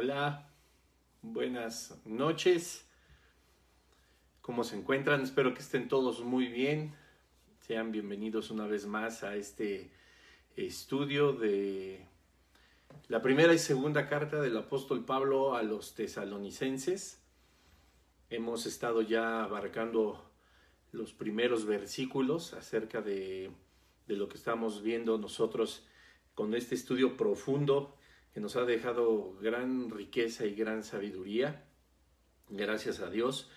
Hola, buenas noches. ¿Cómo se encuentran? Espero que estén todos muy bien. Sean bienvenidos una vez más a este estudio de la primera y segunda carta del apóstol Pablo a los tesalonicenses. Hemos estado ya abarcando los primeros versículos acerca de, de lo que estamos viendo nosotros con este estudio profundo que nos ha dejado gran riqueza y gran sabiduría. Gracias a Dios.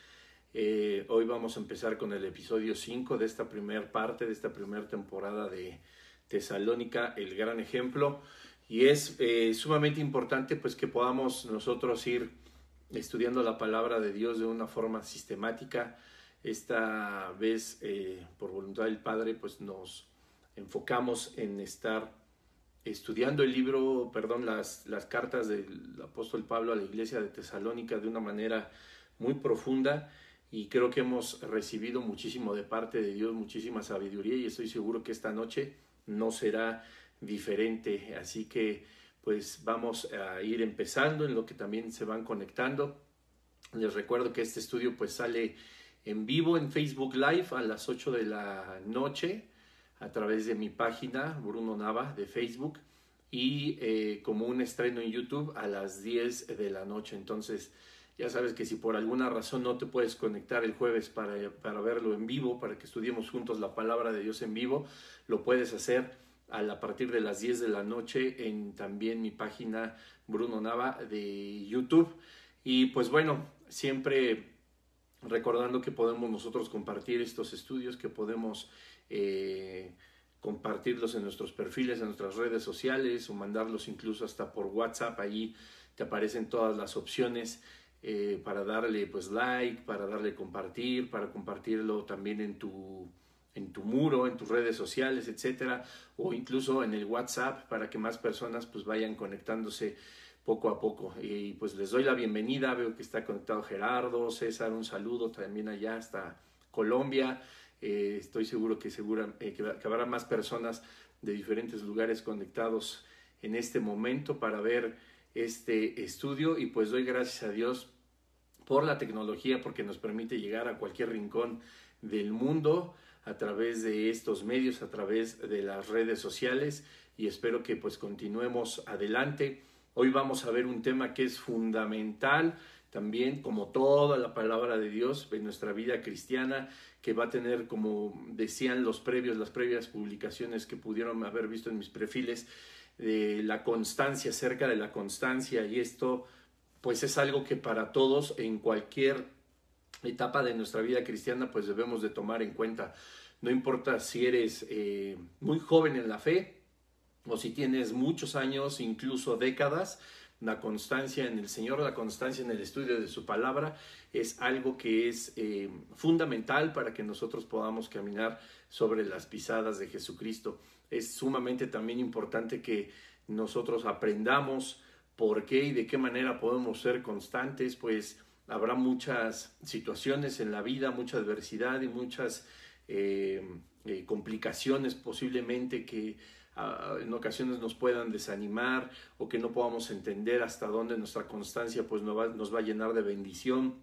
Eh, hoy vamos a empezar con el episodio 5 de esta primera parte, de esta primera temporada de Tesalónica, el gran ejemplo. Y es eh, sumamente importante pues que podamos nosotros ir estudiando la palabra de Dios de una forma sistemática. Esta vez, eh, por voluntad del Padre, pues nos enfocamos en estar estudiando el libro, perdón, las, las cartas del apóstol Pablo a la iglesia de Tesalónica de una manera muy profunda y creo que hemos recibido muchísimo de parte de Dios, muchísima sabiduría y estoy seguro que esta noche no será diferente. Así que pues vamos a ir empezando en lo que también se van conectando. Les recuerdo que este estudio pues sale en vivo en Facebook Live a las 8 de la noche a través de mi página Bruno Nava de Facebook y eh, como un estreno en YouTube a las 10 de la noche. Entonces, ya sabes que si por alguna razón no te puedes conectar el jueves para, para verlo en vivo, para que estudiemos juntos la palabra de Dios en vivo, lo puedes hacer a, partir de las 10 de la noche en también mi página Bruno Nava de YouTube. Y pues bueno, siempre recordando que podemos nosotros compartir estos estudios, que podemos eh, compartirlos en nuestros perfiles, en nuestras redes sociales o mandarlos incluso hasta por WhatsApp. Allí te aparecen todas las opciones eh, para darle pues like, para darle compartir, para compartirlo también en tu en tu muro, en tus redes sociales, etcétera, o incluso en el WhatsApp para que más personas pues vayan conectándose poco a poco. Y pues les doy la bienvenida, veo que está conectado Gerardo, César, un saludo también allá hasta Colombia. Eh, estoy seguro que, segura, eh, que, habrá más personas de diferentes lugares conectados en este momento para ver este estudio y pues doy gracias a Dios por la tecnología porque nos permite llegar a cualquier rincón del mundo a través de estos medios, a través de las redes sociales y espero que pues continuemos adelante. Hoy vamos a ver un tema que es fundamental también como toda la palabra de Dios en nuestra vida cristiana, que va a tener, como decían los previos, las previas publicaciones que pudieron haber visto en mis perfiles, de la constancia, acerca de la constancia, y esto pues es algo que para todos en cualquier etapa de nuestra vida cristiana pues debemos de tomar en cuenta. No importa si eres eh, muy joven en la fe o si tienes muchos años, incluso décadas, la constancia en el Señor, la constancia en el estudio de su palabra es algo que es eh, fundamental para que nosotros podamos caminar sobre las pisadas de Jesucristo. Es sumamente también importante que nosotros aprendamos por qué y de qué manera podemos ser constantes, pues habrá muchas situaciones en la vida, mucha adversidad y muchas eh, eh, complicaciones posiblemente que en ocasiones nos puedan desanimar o que no podamos entender hasta dónde nuestra constancia pues nos va, nos va a llenar de bendición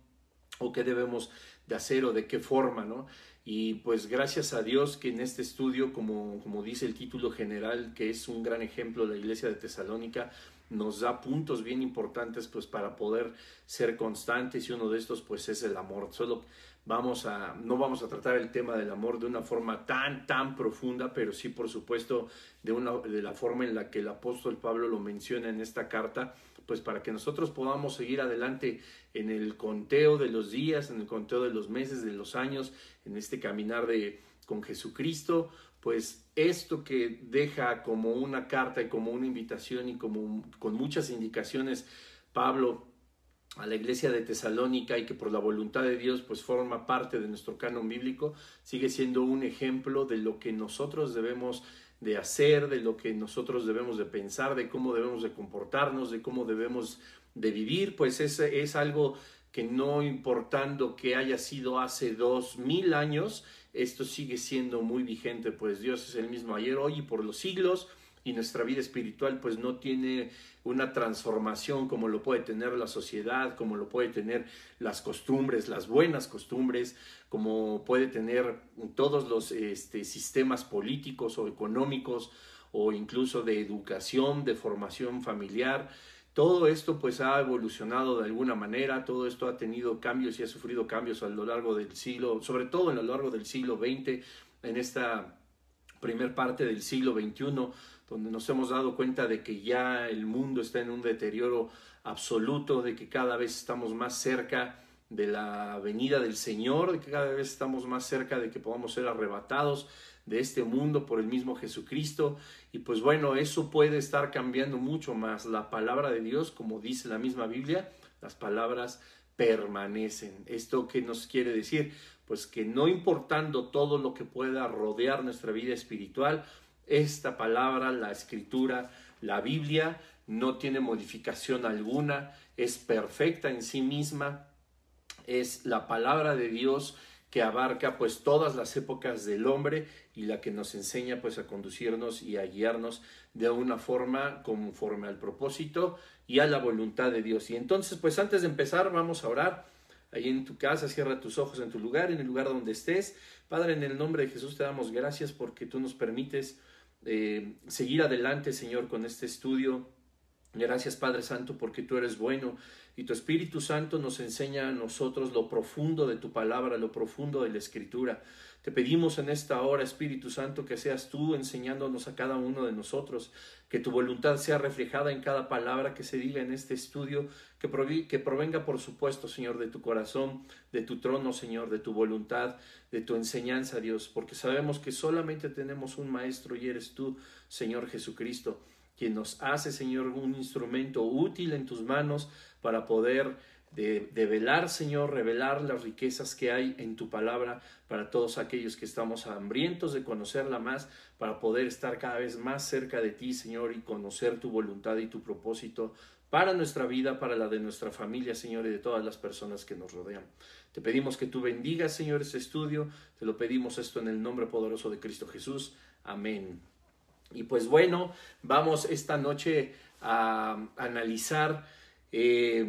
o qué debemos de hacer o de qué forma, ¿no? Y pues gracias a Dios que en este estudio, como, como dice el título general, que es un gran ejemplo de la iglesia de Tesalónica, nos da puntos bien importantes pues para poder ser constantes y uno de estos pues es el amor. Solo vamos a, no vamos a tratar el tema del amor de una forma tan, tan profunda, pero sí, por supuesto, de, una, de la forma en la que el apóstol Pablo lo menciona en esta carta, pues para que nosotros podamos seguir adelante en el conteo de los días, en el conteo de los meses, de los años, en este caminar de, con Jesucristo, pues esto que deja como una carta y como una invitación y como con muchas indicaciones Pablo a la iglesia de Tesalónica y que por la voluntad de Dios pues forma parte de nuestro canon bíblico, sigue siendo un ejemplo de lo que nosotros debemos de hacer, de lo que nosotros debemos de pensar, de cómo debemos de comportarnos, de cómo debemos de vivir, pues es, es algo que no importando que haya sido hace dos mil años, esto sigue siendo muy vigente, pues Dios es el mismo ayer, hoy y por los siglos, y nuestra vida espiritual pues no tiene una transformación como lo puede tener la sociedad, como lo puede tener las costumbres, las buenas costumbres, como puede tener todos los este, sistemas políticos o económicos o incluso de educación, de formación familiar. Todo esto pues ha evolucionado de alguna manera, todo esto ha tenido cambios y ha sufrido cambios a lo largo del siglo, sobre todo a lo largo del siglo XX, en esta primer parte del siglo XXI, donde nos hemos dado cuenta de que ya el mundo está en un deterioro absoluto, de que cada vez estamos más cerca de la venida del Señor, de que cada vez estamos más cerca de que podamos ser arrebatados de este mundo por el mismo Jesucristo. Y pues bueno, eso puede estar cambiando mucho más. La palabra de Dios, como dice la misma Biblia, las palabras permanecen. ¿Esto qué nos quiere decir? Pues que no importando todo lo que pueda rodear nuestra vida espiritual, esta palabra, la escritura, la Biblia, no tiene modificación alguna, es perfecta en sí misma, es la palabra de Dios que abarca pues todas las épocas del hombre y la que nos enseña pues a conducirnos y a guiarnos de una forma conforme al propósito y a la voluntad de Dios. Y entonces pues antes de empezar vamos a orar ahí en tu casa, cierra tus ojos en tu lugar, en el lugar donde estés. Padre, en el nombre de Jesús te damos gracias porque tú nos permites eh, seguir adelante, Señor, con este estudio. Gracias, Padre Santo, porque tú eres bueno y tu Espíritu Santo nos enseña a nosotros lo profundo de tu palabra, lo profundo de la Escritura. Te pedimos en esta hora, Espíritu Santo, que seas tú enseñándonos a cada uno de nosotros, que tu voluntad sea reflejada en cada palabra que se diga en este estudio, que, provenga, por supuesto, Señor, de tu corazón, de tu trono, Señor, de tu voluntad, de tu enseñanza, Dios, porque sabemos que solamente tenemos un Maestro y eres tú, Señor Jesucristo, quien nos hace, Señor, un instrumento útil en tus manos para poder de, velar, Señor, revelar las riquezas que hay en tu palabra para todos aquellos que estamos hambrientos de conocerla más, para poder estar cada vez más cerca de ti, Señor, y conocer tu voluntad y tu propósito para nuestra vida, para la de nuestra familia, Señor, y de todas las personas que nos rodean. Te pedimos que tú bendigas, Señor, este estudio. Te lo pedimos esto en el nombre poderoso de Cristo Jesús. Amén. Y pues bueno, vamos esta noche a analizar eh,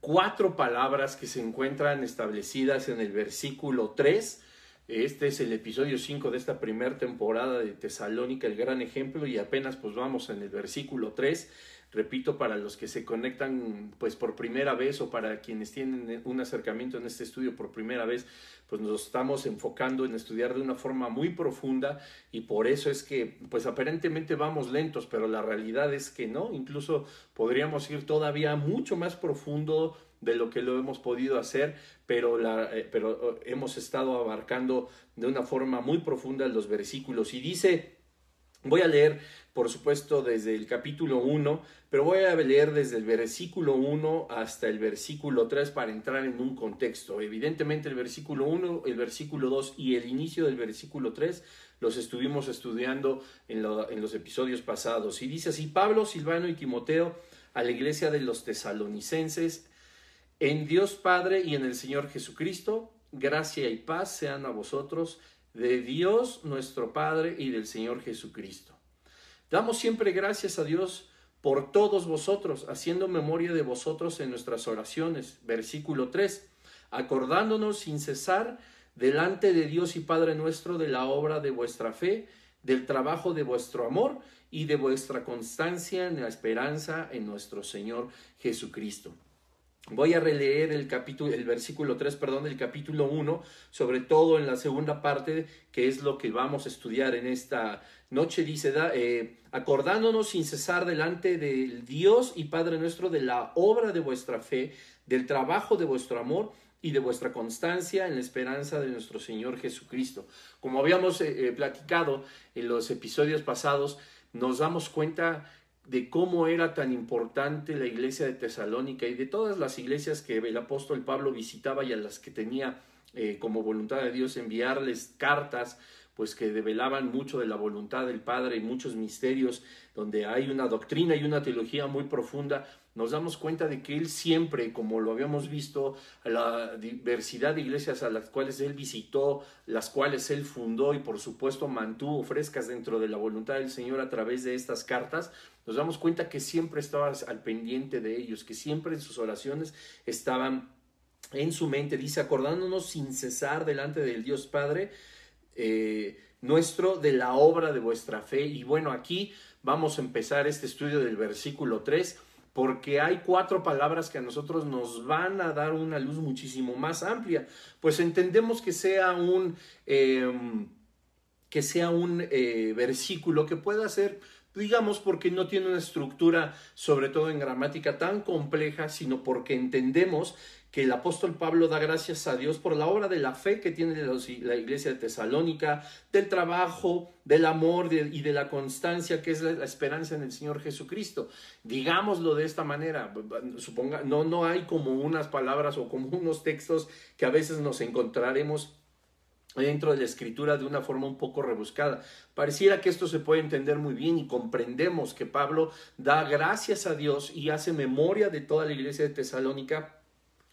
cuatro palabras que se encuentran establecidas en el versículo 3. Este es el episodio 5 de esta primera temporada de Tesalónica, el gran ejemplo, y apenas pues vamos en el versículo 3. Repito, para los que se conectan pues por primera vez o para quienes tienen un acercamiento en este estudio por primera vez, pues nos estamos enfocando en estudiar de una forma muy profunda y por eso es que pues aparentemente vamos lentos, pero la realidad es que no, incluso podríamos ir todavía mucho más profundo de lo que lo hemos podido hacer, pero, la, eh, pero eh, hemos estado abarcando de una forma muy profunda los versículos. Y dice, voy a leer por supuesto desde el capítulo 1, pero voy a leer desde el versículo 1 hasta el versículo 3 para entrar en un contexto. Evidentemente el versículo 1, el versículo 2 y el inicio del versículo 3 los estuvimos estudiando en, en los episodios pasados. Y dice así, Pablo, Silvano y Timoteo a la iglesia de los tesalonicenses, en Dios Padre y en el Señor Jesucristo, gracia y paz sean a vosotros, de Dios nuestro Padre y del Señor Jesucristo. Damos siempre gracias a Dios por todos vosotros, haciendo memoria de vosotros en nuestras oraciones. Versículo 3. Acordándonos sin cesar delante de Dios y Padre nuestro de la obra de vuestra fe, del trabajo de vuestro amor y de vuestra constancia en la esperanza en nuestro Señor Jesucristo. Voy a releer el capítulo, el versículo 3, perdón, del capítulo 1, sobre todo en la segunda parte, que es lo que vamos a estudiar en esta noche. Dice, eh, acordándonos sin cesar delante del Dios y Padre nuestro de la obra de vuestra fe, del trabajo de vuestro amor y de vuestra constancia en la esperanza de nuestro Señor Jesucristo. Como habíamos eh, eh, platicado en los episodios pasados, nos damos cuenta de cómo era tan importante la iglesia de Tesalónica y de todas las iglesias que el apóstol Pablo visitaba y a las que tenía como voluntad de Dios enviarles cartas, pues que develaban mucho de la voluntad del Padre y muchos misterios, donde hay una doctrina y una teología muy profunda, nos damos cuenta de que Él siempre, como lo habíamos visto, la diversidad de iglesias a las cuales Él visitó, las cuales Él fundó y por supuesto mantuvo frescas dentro de la voluntad del Señor a través de estas cartas, nos damos cuenta que siempre estaba al pendiente de ellos, que siempre en sus oraciones estaban en su mente, dice, acordándonos sin cesar delante del Dios Padre, eh, nuestro de la obra de vuestra fe. Y bueno, aquí vamos a empezar este estudio del versículo 3 porque hay cuatro palabras que a nosotros nos van a dar una luz muchísimo más amplia. Pues entendemos que sea un, em, que sea un eh, versículo que pueda ser digamos porque no tiene una estructura, sobre todo en gramática, tan compleja, sino porque entendemos que el apóstol Pablo da gracias a Dios por la obra de la fe que tiene la iglesia de Tesalónica, del trabajo, del amor y de la constancia que es la, esperanza en el Señor Jesucristo. Digámoslo de esta manera, suponga, no, no hay como unas palabras o como unos textos que a veces nos encontraremos dentro de la escritura de una forma un poco rebuscada. Pareciera que esto se puede entender muy bien y comprendemos que Pablo da gracias a Dios y hace memoria de toda la iglesia de Tesalónica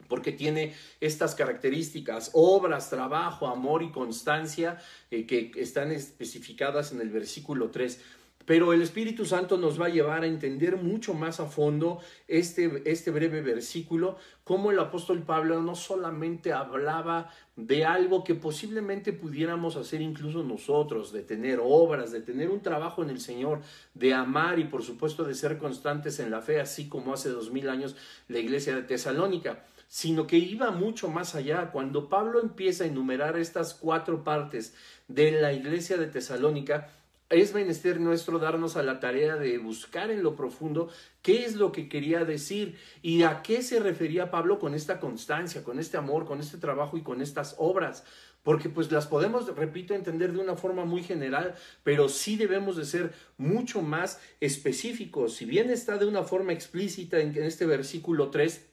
porque tiene estas características, obras, trabajo, amor y constancia eh, que están especificadas en el versículo 3. Pero el Espíritu Santo nos va a llevar a entender mucho más a fondo este, este breve versículo, cómo el apóstol Pablo no solamente hablaba de algo que posiblemente pudiéramos hacer incluso nosotros, de tener obras, de tener un trabajo en el Señor, de amar y por supuesto de ser constantes en la fe, así como hace dos mil años la iglesia de Tesalónica sino que iba mucho más allá. Cuando Pablo empieza a enumerar estas cuatro partes de la iglesia de Tesalónica, es menester nuestro darnos a la tarea de buscar en lo profundo qué es lo que quería decir y a qué se refería Pablo con esta constancia, con este amor, con este trabajo y con estas obras. Porque pues las podemos, repito, entender de una forma muy general, pero sí debemos de ser mucho más específicos. Si bien está de una forma explícita en este versículo 3,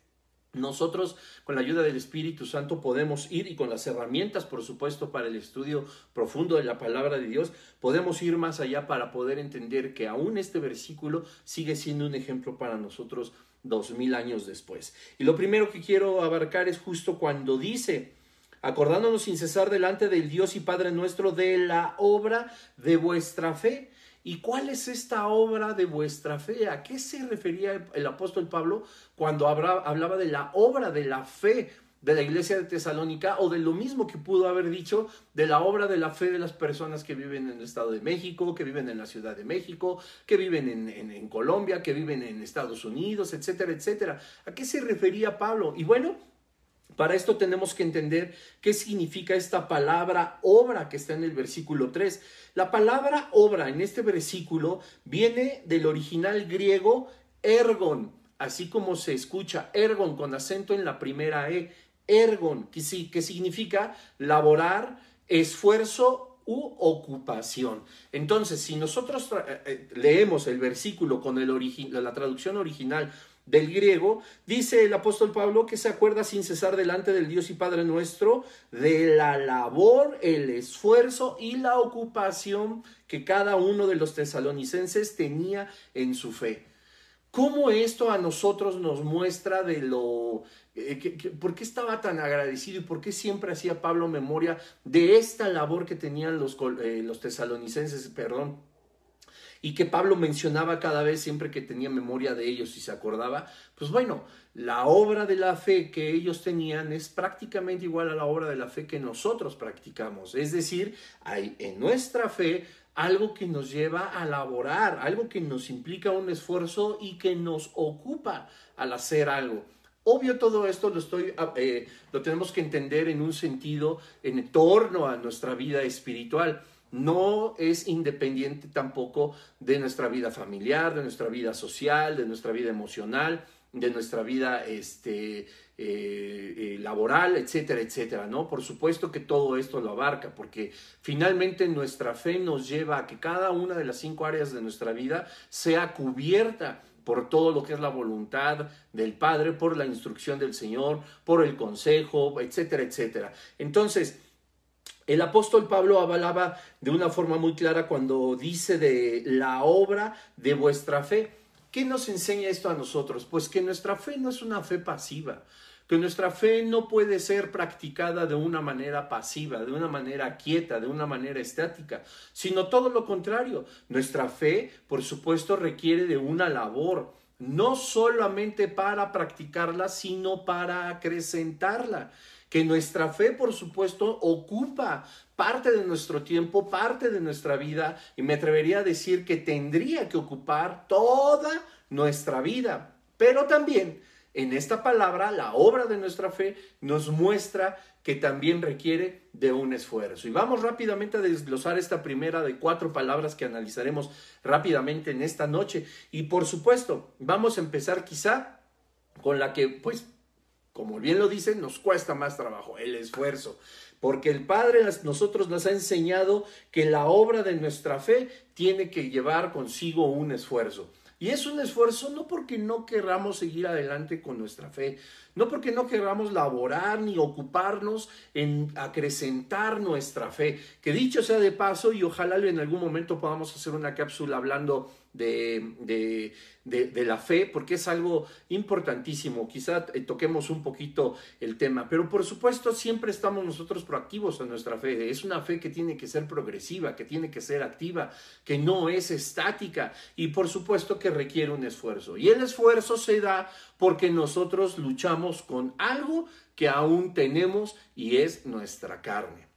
nosotros, con la ayuda del Espíritu Santo, podemos ir y con las herramientas, por supuesto, para el estudio profundo de la palabra de Dios, podemos ir más allá para poder entender que aún este versículo sigue siendo un ejemplo para nosotros dos mil años después. Y lo primero que quiero abarcar es justo cuando dice, acordándonos sin cesar delante del Dios y Padre nuestro de la obra de vuestra fe ¿Y cuál es esta obra de vuestra fe? ¿A qué se refería el, apóstol Pablo cuando hablaba de la obra de la fe de la iglesia de Tesalónica o de lo mismo que pudo haber dicho de la obra de la fe de las personas que viven en el Estado de México, que viven en la Ciudad de México, que viven en, Colombia, que viven en Estados Unidos, etcétera, etcétera. ¿A qué se refería Pablo? Y bueno, para esto tenemos que entender qué significa esta palabra obra que está en el versículo 3. La palabra obra en este versículo viene del original griego ergon, así como se escucha ergon con acento en la primera E, ergon, que, que significa laborar, esfuerzo u ocupación. Entonces, si nosotros eh, eh, leemos el versículo con la traducción original del griego, dice el apóstol Pablo que se acuerda sin cesar delante del Dios y Padre nuestro de la labor, el esfuerzo y la ocupación que cada uno de los tesalonicenses tenía en su fe. ¿Cómo esto a nosotros nos muestra de lo... Eh, ¿Por qué estaba tan agradecido y por qué siempre hacía Pablo memoria de esta labor que tenían los, eh, los tesalonicenses, perdón, y que Pablo mencionaba cada vez siempre que tenía memoria de ellos y se acordaba, pues bueno, la obra de la fe que ellos tenían es prácticamente igual a la obra de la fe que nosotros practicamos. Es decir, hay en nuestra fe algo que nos lleva a laborar, algo que nos implica un esfuerzo y que nos ocupa al hacer algo. Obvio todo esto lo, estoy, eh, lo tenemos que entender en un sentido en torno a nuestra vida espiritual no es independiente tampoco de nuestra vida familiar, de nuestra vida social, de nuestra vida emocional, de nuestra vida este, eh, eh, laboral, etcétera, etcétera, ¿no? Por supuesto que todo esto lo abarca, porque finalmente nuestra fe nos lleva a que cada una de las cinco áreas de nuestra vida sea cubierta por todo lo que es la voluntad del Padre, por la instrucción del Señor, por el consejo, etcétera, etcétera. Entonces, El apóstol Pablo hablaba de una forma muy clara cuando dice de la obra de vuestra fe. ¿Qué nos enseña esto a nosotros? Pues que nuestra fe no es una fe pasiva, que nuestra fe no puede ser practicada de una manera pasiva, de una manera quieta, de una manera estática, sino todo lo contrario. Nuestra fe, por supuesto, requiere de una labor, no solamente para practicarla, sino para acrecentarla que nuestra fe, por supuesto, ocupa parte de nuestro tiempo, parte de nuestra vida, y me atrevería a decir que tendría que ocupar toda nuestra vida. Pero también en esta palabra, la obra de nuestra fe nos muestra que también requiere de un esfuerzo. Y vamos rápidamente a desglosar esta primera de cuatro palabras que analizaremos rápidamente en esta noche. Y por supuesto, vamos a empezar quizá con la que pues como bien lo dicen, nos cuesta más trabajo, el esfuerzo. Porque el Padre nosotros nos ha enseñado que la obra de nuestra fe tiene que llevar consigo un esfuerzo. Y es un esfuerzo no porque no querramos seguir adelante con nuestra fe, no porque no querramos laborar ni ocuparnos en acrecentar nuestra fe. Que dicho sea de paso, y ojalá en algún momento podamos hacer una cápsula hablando de, de, la fe, porque es algo importantísimo. Quizá eh, toquemos un poquito el tema, pero por supuesto siempre estamos nosotros proactivos en nuestra fe. Es una fe que tiene que ser progresiva, que tiene que ser activa, que no es estática y por supuesto que requiere un esfuerzo. Y el esfuerzo se da porque nosotros luchamos con algo que aún tenemos y es nuestra carne.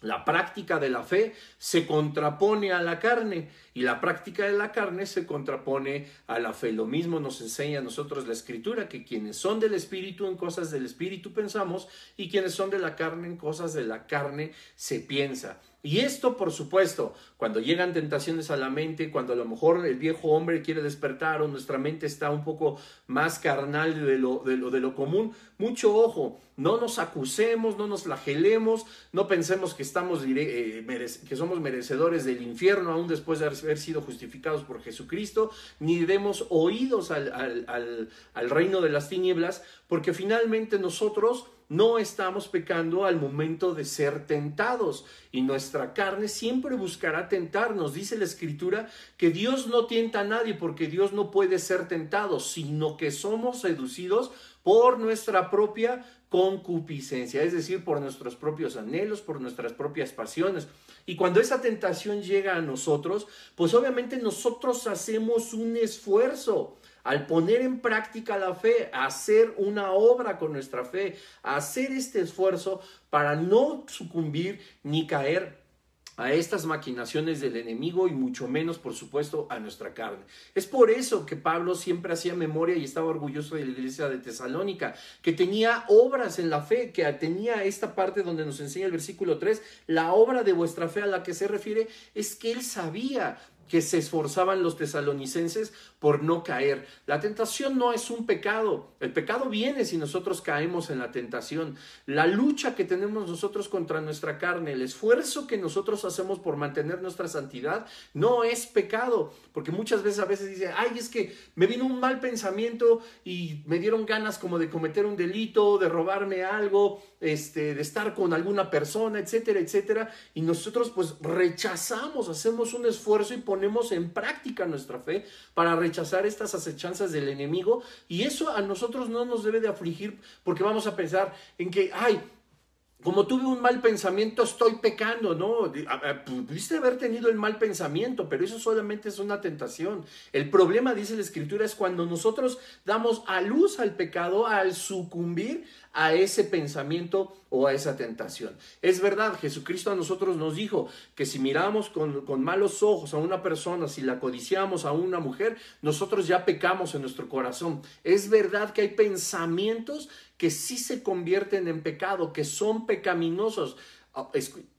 La práctica de la fe se contrapone a la carne y la práctica de la carne se contrapone a la fe. Lo mismo nos enseña a nosotros la escritura, que quienes son del espíritu en cosas del espíritu pensamos y quienes son de la carne en cosas de la carne se piensa. Y esto, por supuesto, cuando llegan tentaciones a la mente, cuando a lo mejor el viejo hombre quiere despertar o nuestra mente está un poco más carnal de lo, de lo, de lo común, mucho ojo, no nos acusemos, no nos flagelemos, no pensemos que, estamos, eh, que somos merecedores del infierno aún después de haber sido justificados por Jesucristo, ni demos oídos al, al, al reino de las tinieblas, porque finalmente nosotros no estamos pecando al momento de ser tentados y nuestra carne siempre buscará tentarnos. Dice la escritura que Dios no tienta a nadie porque Dios no puede ser tentado, sino que somos seducidos por nuestra propia concupiscencia, es decir, por nuestros propios anhelos, por nuestras propias pasiones. Y cuando esa tentación llega a nosotros, pues obviamente nosotros hacemos un esfuerzo al poner en práctica la fe, hacer una obra con nuestra fe, hacer este esfuerzo para no sucumbir ni caer a estas maquinaciones del enemigo y mucho menos, por supuesto, a nuestra carne. Es por eso que Pablo siempre hacía memoria y estaba orgulloso de la iglesia de Tesalónica, que tenía obras en la fe, que tenía esta parte donde nos enseña el versículo 3, la obra de vuestra fe a la que se refiere es que él sabía que se esforzaban los tesalonicenses por no caer. La tentación no es un pecado. El pecado viene si nosotros caemos en la tentación. La lucha que tenemos nosotros contra nuestra carne, el esfuerzo que nosotros hacemos por mantener nuestra santidad, no es pecado. Porque muchas veces a veces dice, ay, es que me vino un mal pensamiento y me dieron ganas como de cometer un delito, de robarme algo, este, de estar con alguna persona, etcétera, etcétera. Y nosotros pues rechazamos, hacemos un esfuerzo y ponemos en práctica nuestra fe para rechazar estas acechanzas del enemigo. Y eso a nosotros no nos debe de afligir porque vamos a pensar en que, ay, como tuve un mal pensamiento, estoy pecando, ¿no? Pudiste haber tenido el mal pensamiento, pero eso solamente es una tentación. El problema, dice la Escritura, es cuando nosotros damos a luz al pecado al sucumbir a ese pensamiento o a esa tentación. Es verdad, Jesucristo a nosotros nos dijo que si miramos con, con, malos ojos a una persona, si la codiciamos a una mujer, nosotros ya pecamos en nuestro corazón. Es verdad que hay pensamientos que sí se convierten en pecado, que son pecaminosos. Ah,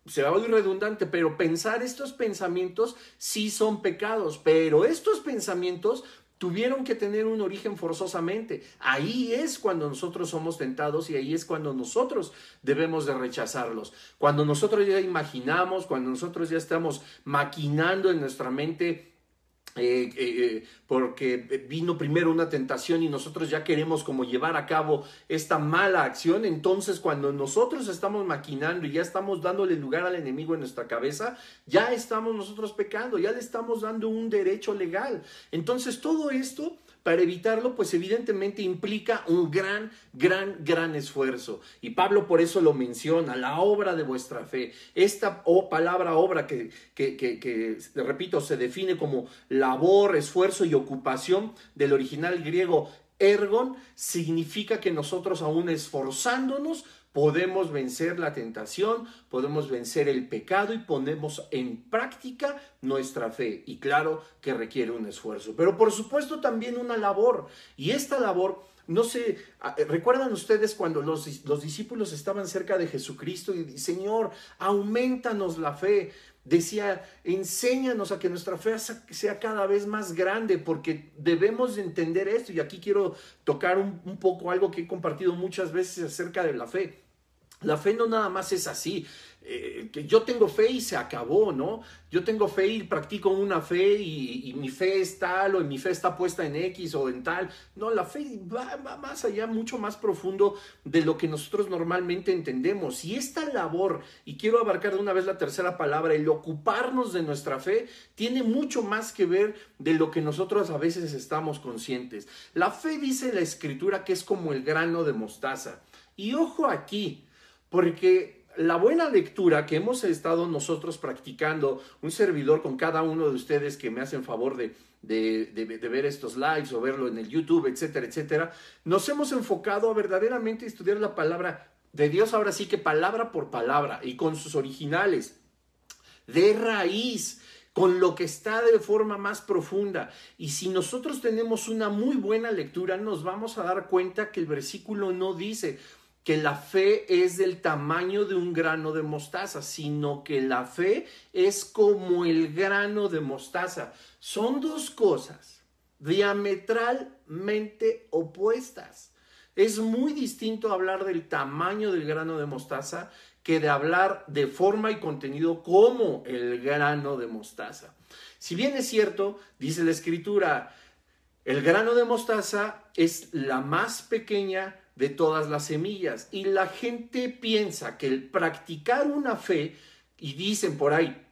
se va a oír redundante, pero pensar estos pensamientos sí son pecados, pero estos pensamientos tuvieron que tener un origen forzosamente. Ahí es cuando nosotros somos tentados y ahí es cuando nosotros debemos de rechazarlos. Cuando nosotros ya imaginamos, cuando nosotros ya estamos maquinando en nuestra mente eh, eh, porque vino primero una tentación y nosotros ya queremos como llevar a cabo esta mala acción, entonces cuando nosotros estamos maquinando y ya estamos dándole lugar al enemigo en nuestra cabeza, ya estamos nosotros pecando, ya le estamos dando un derecho legal. Entonces todo esto para evitarlo, pues evidentemente implica un gran, gran, gran esfuerzo. Y Pablo por eso lo menciona, la obra de vuestra fe. Esta palabra obra que, que, que, que, repito, se define como labor, esfuerzo y ocupación del original griego ergon, significa que nosotros aún esforzándonos, podemos vencer la tentación, podemos vencer el pecado y ponemos en práctica nuestra fe. Y claro que requiere un esfuerzo, pero por supuesto también una labor. Y esta labor, no sé, ¿recuerdan ustedes cuando los, los discípulos estaban cerca de Jesucristo y Señor, aumentanos la fe? Decía, enséñanos a que nuestra fe sea cada vez más grande, porque debemos entender esto. Y aquí quiero tocar un, un, poco algo que he compartido muchas veces acerca de la fe. La fe no nada más es así, eh, que yo tengo fe y se acabó, ¿no? Yo tengo fe y practico una fe y, mi fe es tal o mi fe está puesta en X o en tal. No, la fe va, va, más allá, mucho más profundo de lo que nosotros normalmente entendemos. Y esta labor, y quiero abarcar de una vez la tercera palabra, el ocuparnos de nuestra fe, tiene mucho más que ver de lo que nosotros a veces estamos conscientes. La fe dice la escritura que es como el grano de mostaza. Y ojo aquí, porque la buena lectura que hemos estado nosotros practicando, un servidor con cada uno de ustedes que me hacen favor de, ver estos lives o verlo en el YouTube, etcétera, etcétera, nos hemos enfocado a verdaderamente estudiar la palabra de Dios, ahora sí que palabra por palabra y con sus originales, de raíz, con lo que está de forma más profunda. Y si nosotros tenemos una muy buena lectura, nos vamos a dar cuenta que el versículo no dice, que la fe es del tamaño de un grano de mostaza, sino que la fe es como el grano de mostaza. Son dos cosas diametralmente opuestas. Es muy distinto hablar del tamaño del grano de mostaza que de hablar de forma y contenido como el grano de mostaza. Si bien es cierto, dice la escritura, el grano de mostaza es la más pequeña de todas las semillas. Y la gente piensa que el practicar una fe, y dicen por ahí,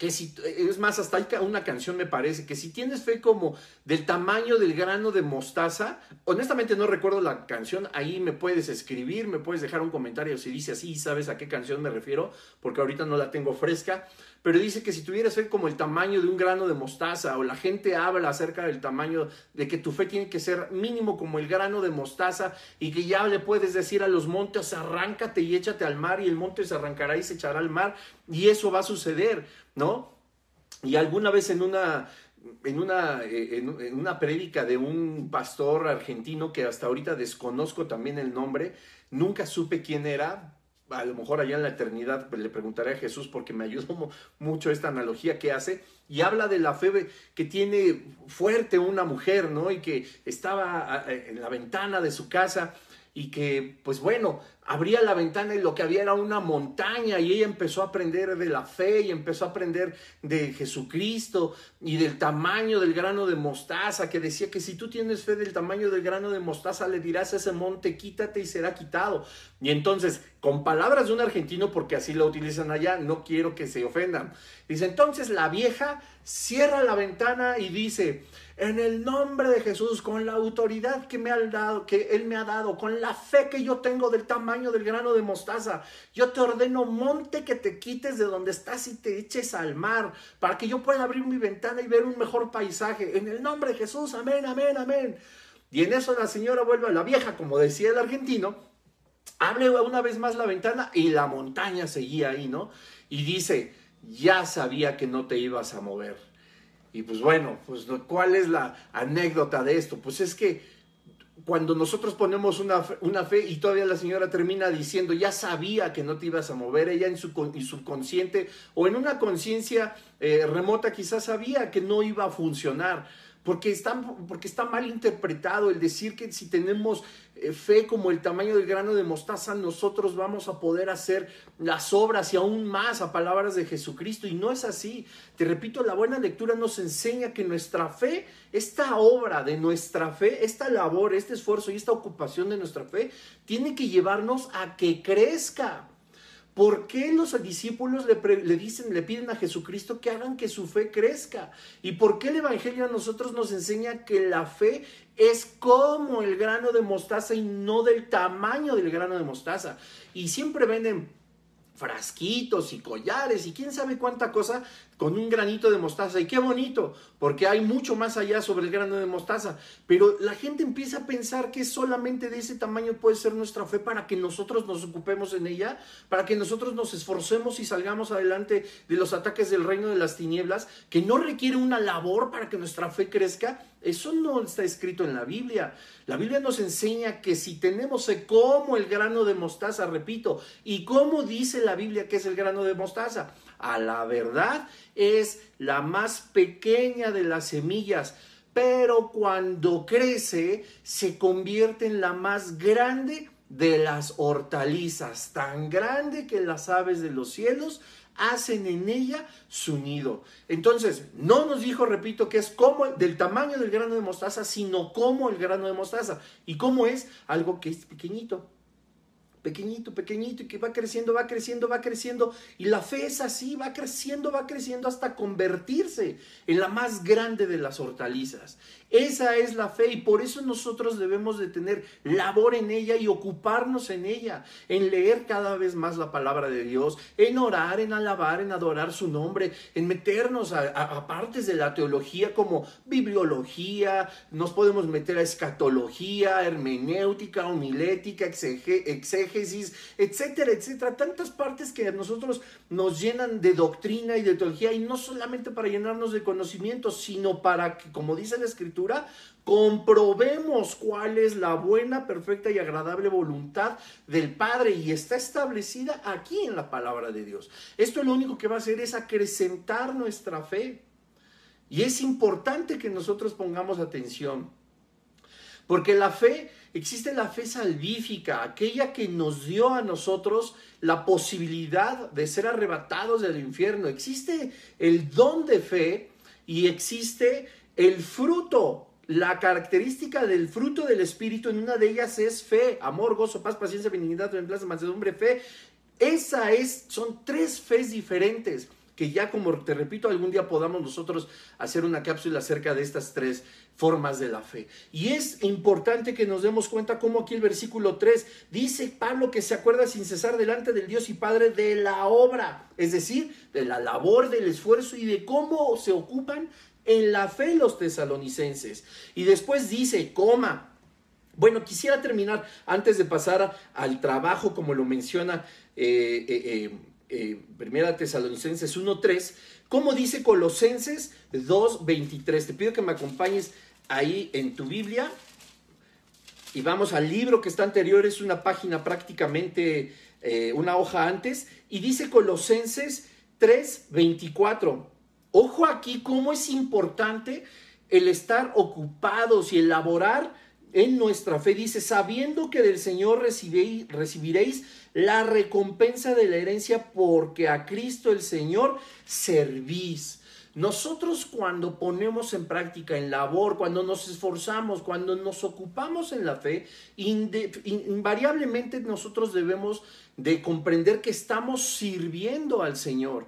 que si, es más, hasta hay una canción me parece, que si tienes fe como del tamaño del grano de mostaza, honestamente no recuerdo la canción, ahí me puedes escribir, me puedes dejar un comentario si dice así, sabes a qué canción me refiero, porque ahorita no la tengo fresca, pero dice que si tuvieras fe como el tamaño de un grano de mostaza, o la gente habla acerca del tamaño de que tu fe tiene que ser mínimo como el grano de mostaza, y que ya le puedes decir a los montes, arráncate y échate al mar, y el monte se arrancará y se echará al mar, y eso va a suceder, ¿no? Y alguna vez en una, en una, eh, en, una prédica de un pastor argentino que hasta ahorita desconozco también el nombre, nunca supe quién era, a lo mejor allá en la eternidad le preguntaré a Jesús porque me ayudó mucho esta analogía que hace y habla de la fe que tiene fuerte una mujer, ¿no? Y que estaba en la ventana de su casa y que, pues bueno, abría la ventana y lo que había era una montaña y ella empezó a aprender de la fe y empezó a aprender de Jesucristo y del tamaño del grano de mostaza, que decía que si tú tienes fe del tamaño del grano de mostaza, le dirás a ese monte, quítate y será quitado. Y entonces, con palabras de un argentino, porque así lo utilizan allá, no quiero que se ofendan, dice, entonces la vieja cierra la ventana y dice, en el nombre de Jesús, con la autoridad que me ha dado, que Él me ha dado, con la fe que yo tengo del tamaño del grano de mostaza, yo te ordeno, monte, que te quites de donde estás y te eches al mar, para que yo pueda abrir mi ventana y ver un mejor paisaje. En el nombre de Jesús, amén, amén, amén. Y en eso la señora vuelve a la vieja, como decía el argentino, abre una vez más la ventana y la montaña seguía ahí, ¿no? Y dice, ya sabía que no te ibas a mover y pues bueno, pues ¿cuál es la anécdota de esto? Pues es que cuando nosotros ponemos una una fe y todavía la señora termina diciendo, ya sabía que no te ibas a mover, ella en su subconsciente o en una conciencia eh, remota quizás sabía que no iba a funcionar. Porque está, porque está mal interpretado el decir que si tenemos fe como el tamaño del grano de mostaza, nosotros vamos a poder hacer las obras y aún más a palabras de Jesucristo. Y no es así. Te repito, la buena lectura nos enseña que nuestra fe, esta obra de nuestra fe, esta labor, este esfuerzo y esta ocupación de nuestra fe, tiene que llevarnos a que crezca. ¿Por qué los discípulos le, dicen, le piden a Jesucristo que hagan que su fe crezca? ¿Y por qué el Evangelio a nosotros nos enseña que la fe es como el grano de mostaza y no del tamaño del grano de mostaza? Y siempre venden frasquitos y collares y quién sabe cuánta cosa con un granito de mostaza. Y qué bonito, porque hay mucho más allá sobre el grano de mostaza. Pero la gente empieza a pensar que solamente de ese tamaño puede ser nuestra fe para que nosotros nos ocupemos en ella, para que nosotros nos esforcemos y salgamos adelante de los ataques del reino de las tinieblas, que no requiere una labor para que nuestra fe crezca. Eso no está escrito en la Biblia. La Biblia nos enseña que si tenemos como el grano de mostaza, repito, y cómo dice la Biblia que es el grano de mostaza, a la verdad es la más pequeña de las semillas, pero cuando crece se convierte en la más grande de las hortalizas, tan grande que las aves de los cielos hacen en ella su nido. Entonces, no nos dijo, repito, que es como del tamaño del grano de mostaza, sino como el grano de mostaza. ¿Y cómo es? Algo que es pequeñito, pequeñito, pequeñito, y que va creciendo, va creciendo, va creciendo. Y la fe es así, va creciendo, va creciendo hasta convertirse en la más grande de las hortalizas. Esa es la fe y por eso nosotros debemos de tener labor en ella y ocuparnos en ella, en leer cada vez más la palabra de Dios, en orar, en alabar, en adorar su nombre, en meternos a, partes de la teología como bibliología, nos podemos meter a escatología, hermenéutica, homilética, exégesis, etcétera, etcétera. Tantas partes que a nosotros nos llenan de doctrina y de teología y no solamente para llenarnos de conocimiento, sino para que, como dice la escritura, comprobemos cuál es la buena, perfecta y agradable voluntad del Padre y está establecida aquí en la palabra de Dios. Esto lo único que va a hacer es acrecentar nuestra fe. Y es importante que nosotros pongamos atención, porque la fe, existe la fe salvífica, aquella que nos dio a nosotros la posibilidad de ser arrebatados del infierno. Existe el don de fe y existe el fruto, la característica del fruto del Espíritu, en una de ellas es fe, amor, gozo, paz, paciencia, benignidad, templanza, mansedumbre, fe. Esa es, son tres fes diferentes que ya como te repito, algún día podamos nosotros hacer una cápsula acerca de estas tres formas de la fe. Y es importante que nos demos cuenta cómo aquí el versículo 3 dice Pablo que se acuerda sin cesar delante del Dios y Padre de la obra, es decir, de la labor, del esfuerzo y de cómo se ocupan en la fe los tesalonicenses. Y después dice, coma. Bueno, quisiera terminar antes de pasar al trabajo, como lo menciona eh, eh, eh, Primera Tesalonicenses 1.3, como dice Colosenses 2.23. Te pido que me acompañes ahí en tu Biblia. Y vamos al libro que está anterior, es una página prácticamente, una hoja antes, y dice Colosenses 3.24. Ojo aquí cómo es importante el estar ocupados y elaborar en nuestra fe. Dice, sabiendo que del Señor recibiréis, la recompensa de la herencia porque a Cristo el Señor servís. Nosotros cuando ponemos en práctica, en labor, cuando nos esforzamos, cuando nos ocupamos en la fe, invariablemente nosotros debemos de comprender que estamos sirviendo al Señor.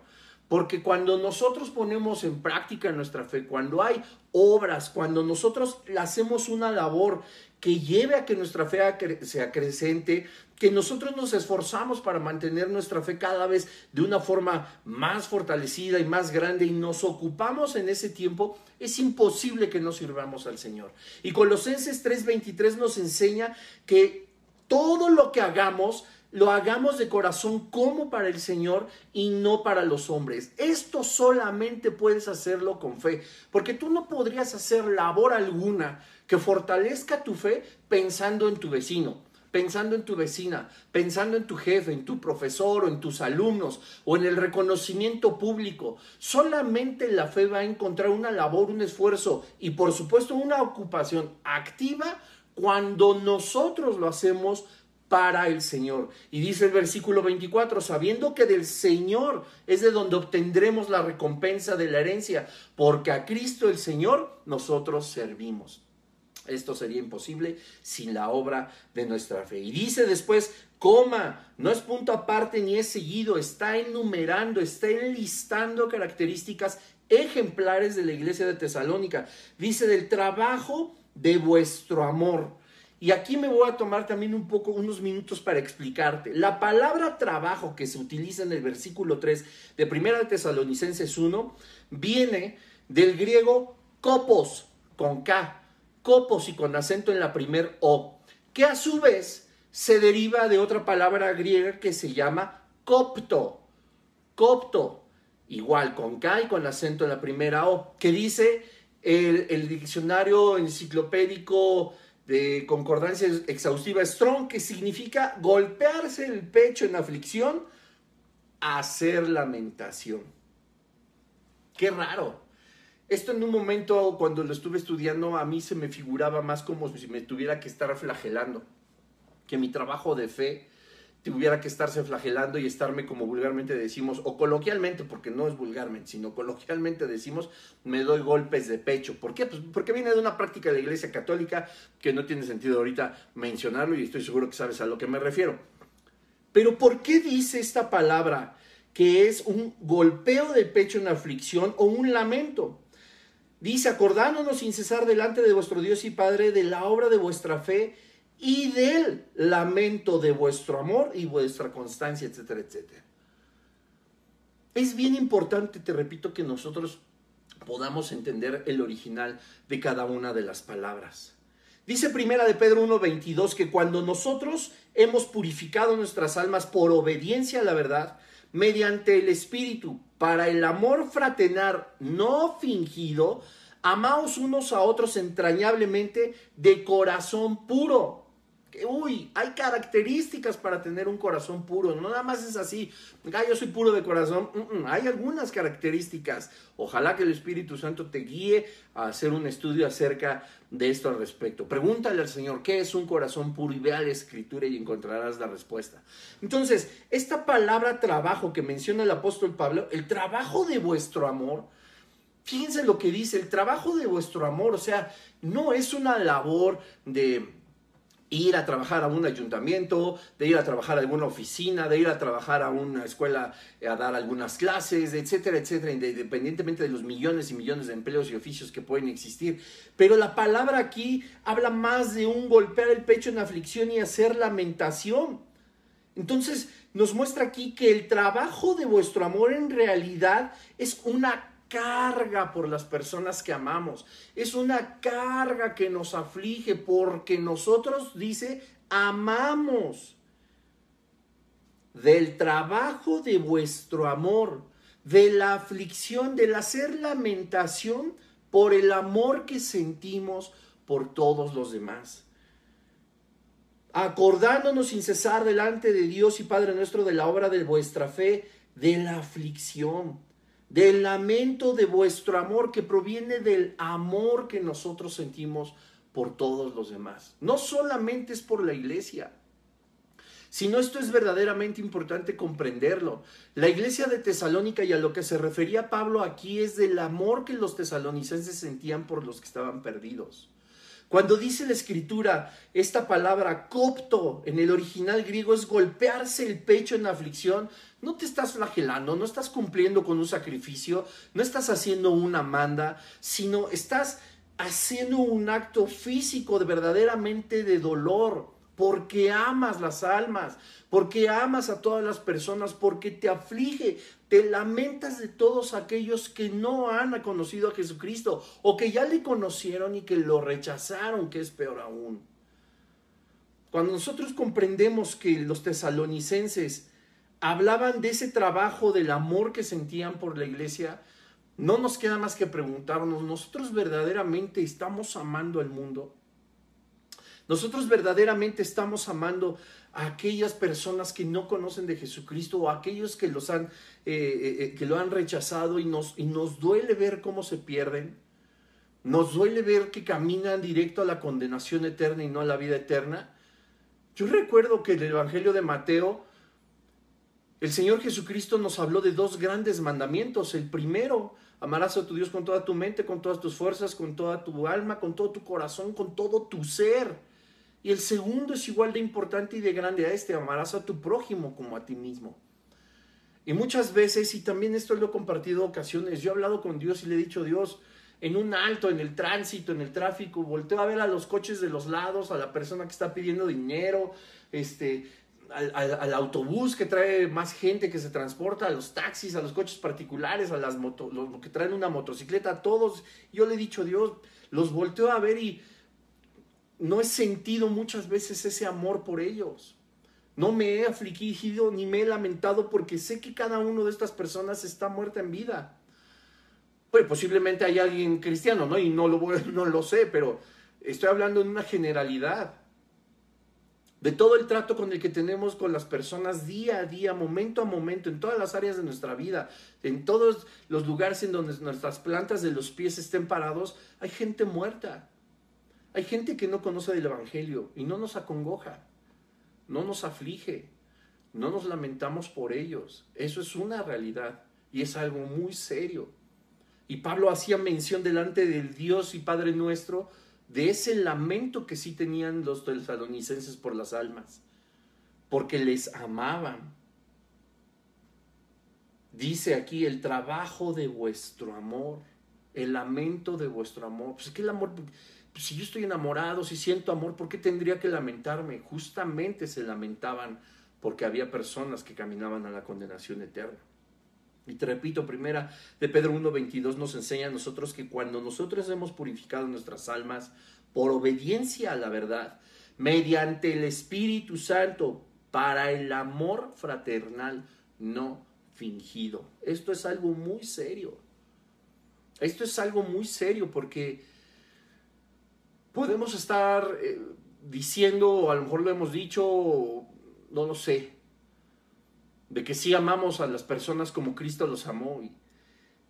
Porque cuando nosotros ponemos en práctica nuestra fe, cuando hay obras, cuando nosotros hacemos una labor que lleve a que nuestra fe sea creciente, que nosotros nos esforzamos para mantener nuestra fe cada vez de una forma más fortalecida y más grande y nos ocupamos en ese tiempo, es imposible que no sirvamos al Señor. Y Colosenses 3:23 nos enseña que todo lo que hagamos lo hagamos de corazón como para el Señor y no para los hombres. Esto solamente puedes hacerlo con fe, porque tú no podrías hacer labor alguna que fortalezca tu fe pensando en tu vecino, pensando en tu vecina, pensando en tu jefe, en tu profesor o en tus alumnos o en el reconocimiento público. Solamente la fe va a encontrar una labor, un esfuerzo y por supuesto una ocupación activa cuando nosotros lo hacemos para el Señor. Y dice el versículo 24, sabiendo que del Señor es de donde obtendremos la recompensa de la herencia, porque a Cristo el Señor nosotros servimos. Esto sería imposible sin la obra de nuestra fe. Y dice después, coma, no es punto aparte ni es seguido, está enumerando, está enlistando características ejemplares de la iglesia de Tesalónica. Dice del trabajo de vuestro amor. Y aquí me voy a tomar también un poco, unos minutos para explicarte. La palabra trabajo que se utiliza en el versículo 3 de 1 de Tesalonicenses 1 viene del griego copos, con K, copos y con acento en la primer O, que a su vez se deriva de otra palabra griega que se llama copto, copto, igual con K y con acento en la primera O, que dice el diccionario enciclopédico de concordancia exhaustiva Strong, que significa golpearse el pecho en aflicción, hacer lamentación. Qué raro. Esto en un momento cuando lo estuve estudiando a mí se me figuraba más como si me tuviera que estar flagelando, que mi trabajo de fe tuviera que estarse flagelando y estarme como vulgarmente decimos, o coloquialmente, porque no es vulgarmente, sino coloquialmente decimos, me doy golpes de pecho. ¿Por qué? Pues porque viene de una práctica de la Iglesia Católica que no tiene sentido ahorita mencionarlo y estoy seguro que sabes a lo que me refiero. Pero ¿por qué dice esta palabra que es un golpeo de pecho en aflicción o un lamento? Dice, acordándonos sin cesar delante de vuestro Dios y Padre de la obra de vuestra fe y del lamento de vuestro amor y vuestra constancia, etcétera, etcétera. Es bien importante, te repito, que nosotros podamos entender el original de cada una de las palabras. Dice primera de Pedro 1:22 que cuando nosotros hemos purificado nuestras almas por obediencia a la verdad, mediante el Espíritu, para el amor fraternal no fingido, amaos unos a otros entrañablemente de corazón puro. Uy, hay características para tener un corazón puro, no nada más es así, yo soy puro de corazón, hay algunas características. Ojalá que el Espíritu Santo te guíe a hacer un estudio acerca de esto al respecto. Pregúntale al Señor, ¿qué es un corazón puro? Y vea la escritura y encontrarás la respuesta. Entonces, esta palabra trabajo que menciona el apóstol Pablo, el trabajo de vuestro amor, fíjense lo que dice, el trabajo de vuestro amor, o sea, no es una labor de ir a trabajar a un ayuntamiento, de ir a trabajar a alguna oficina, de ir a trabajar a una escuela eh, a dar algunas clases, etcétera, etcétera, independientemente de los millones y millones de empleos y oficios que pueden existir. Pero la palabra aquí habla más de un golpear el pecho en aflicción y hacer lamentación. Entonces nos muestra aquí que el trabajo de vuestro amor en realidad es una carga por las personas que amamos. Es una carga que nos aflige porque nosotros, dice, amamos. Del trabajo de vuestro amor, de la aflicción, del hacer lamentación por el amor que sentimos por todos los demás. Acordándonos sin cesar delante de Dios y Padre nuestro de la obra de vuestra fe, de la aflicción del lamento de vuestro amor que proviene del amor que nosotros sentimos por todos los demás. No solamente es por la iglesia, sino esto es verdaderamente importante comprenderlo. La iglesia de Tesalónica y a lo que se refería Pablo aquí es del amor que los tesalonicenses sentían por los que estaban perdidos. Cuando dice la escritura esta palabra copto en el original griego es golpearse el pecho en aflicción, no te estás flagelando, no estás cumpliendo con un sacrificio, no estás haciendo una manda, sino estás haciendo un acto físico de verdaderamente de dolor, porque amas las almas, porque amas a todas las personas, porque te aflige, te lamentas de todos aquellos que no han conocido a Jesucristo o que ya le conocieron y que lo rechazaron, que es peor aún. Cuando nosotros comprendemos que los tesalonicenses hablaban de ese trabajo, del amor que sentían por la iglesia, no nos queda más que preguntarnos, ¿nosotros verdaderamente estamos amando al mundo? Nosotros verdaderamente estamos amando aquellas personas que no conocen de Jesucristo o a aquellos que, los han, eh, eh, eh, que lo han rechazado y nos, y nos duele ver cómo se pierden. Nos duele ver que caminan directo a la condenación eterna y no a la vida eterna. Yo recuerdo que en el Evangelio de Mateo, el Señor Jesucristo nos habló de dos grandes mandamientos. El primero, amarás a tu Dios con toda tu mente, con todas tus fuerzas, con toda tu alma, con todo tu corazón, con todo tu ser. Y el segundo es igual de importante y de grande a este, amarás a tu prójimo como a ti mismo. Y muchas veces, y también esto lo he compartido ocasiones, yo he hablado con Dios y le he dicho, Dios, en un alto, en el tránsito, en el tráfico, volteo a ver a los coches de los lados, a la persona que está pidiendo dinero, este, al, autobús que trae más gente que se transporta, a los taxis, a los coches particulares, a las moto, los que traen una motocicleta, a todos. Yo le he dicho, Dios, los volteo a ver y no he sentido muchas veces ese amor por ellos. No me he afligido ni me he lamentado porque sé que cada uno de estas personas está muerta en vida pues posiblemente hay alguien cristiano, ¿no? Y no lo, no lo sé, pero estoy hablando en una generalidad. De todo el trato con el que tenemos con las personas día a día, momento a momento, en todas las áreas de nuestra vida, en todos los lugares en donde nuestras plantas de los pies estén parados, hay gente muerta. Hay gente que no conoce del Evangelio y no nos acongoja, no nos aflige, no nos lamentamos por ellos. Eso es una realidad y es algo muy serio. Y Pablo hacía mención delante del Dios y Padre nuestro de ese lamento que sí tenían los tesalonicenses por las almas, porque les amaban. Dice aquí el trabajo de vuestro amor, el lamento de vuestro amor. Pues que el amor, pues si yo estoy enamorado, si siento amor, ¿por qué tendría que lamentarme? Justamente se lamentaban porque había personas que caminaban a la condenación eterna. Y te repito, primera de Pedro 1.22 nos enseña a nosotros que cuando nosotros hemos purificado nuestras almas por obediencia a la verdad, mediante el Espíritu Santo, para el amor fraternal no fingido. Esto es algo muy serio. Esto es algo muy serio porque podemos estar eh, diciendo, a lo mejor lo hemos dicho, no lo sé, de que sí amamos a las personas como Cristo los amó. Y,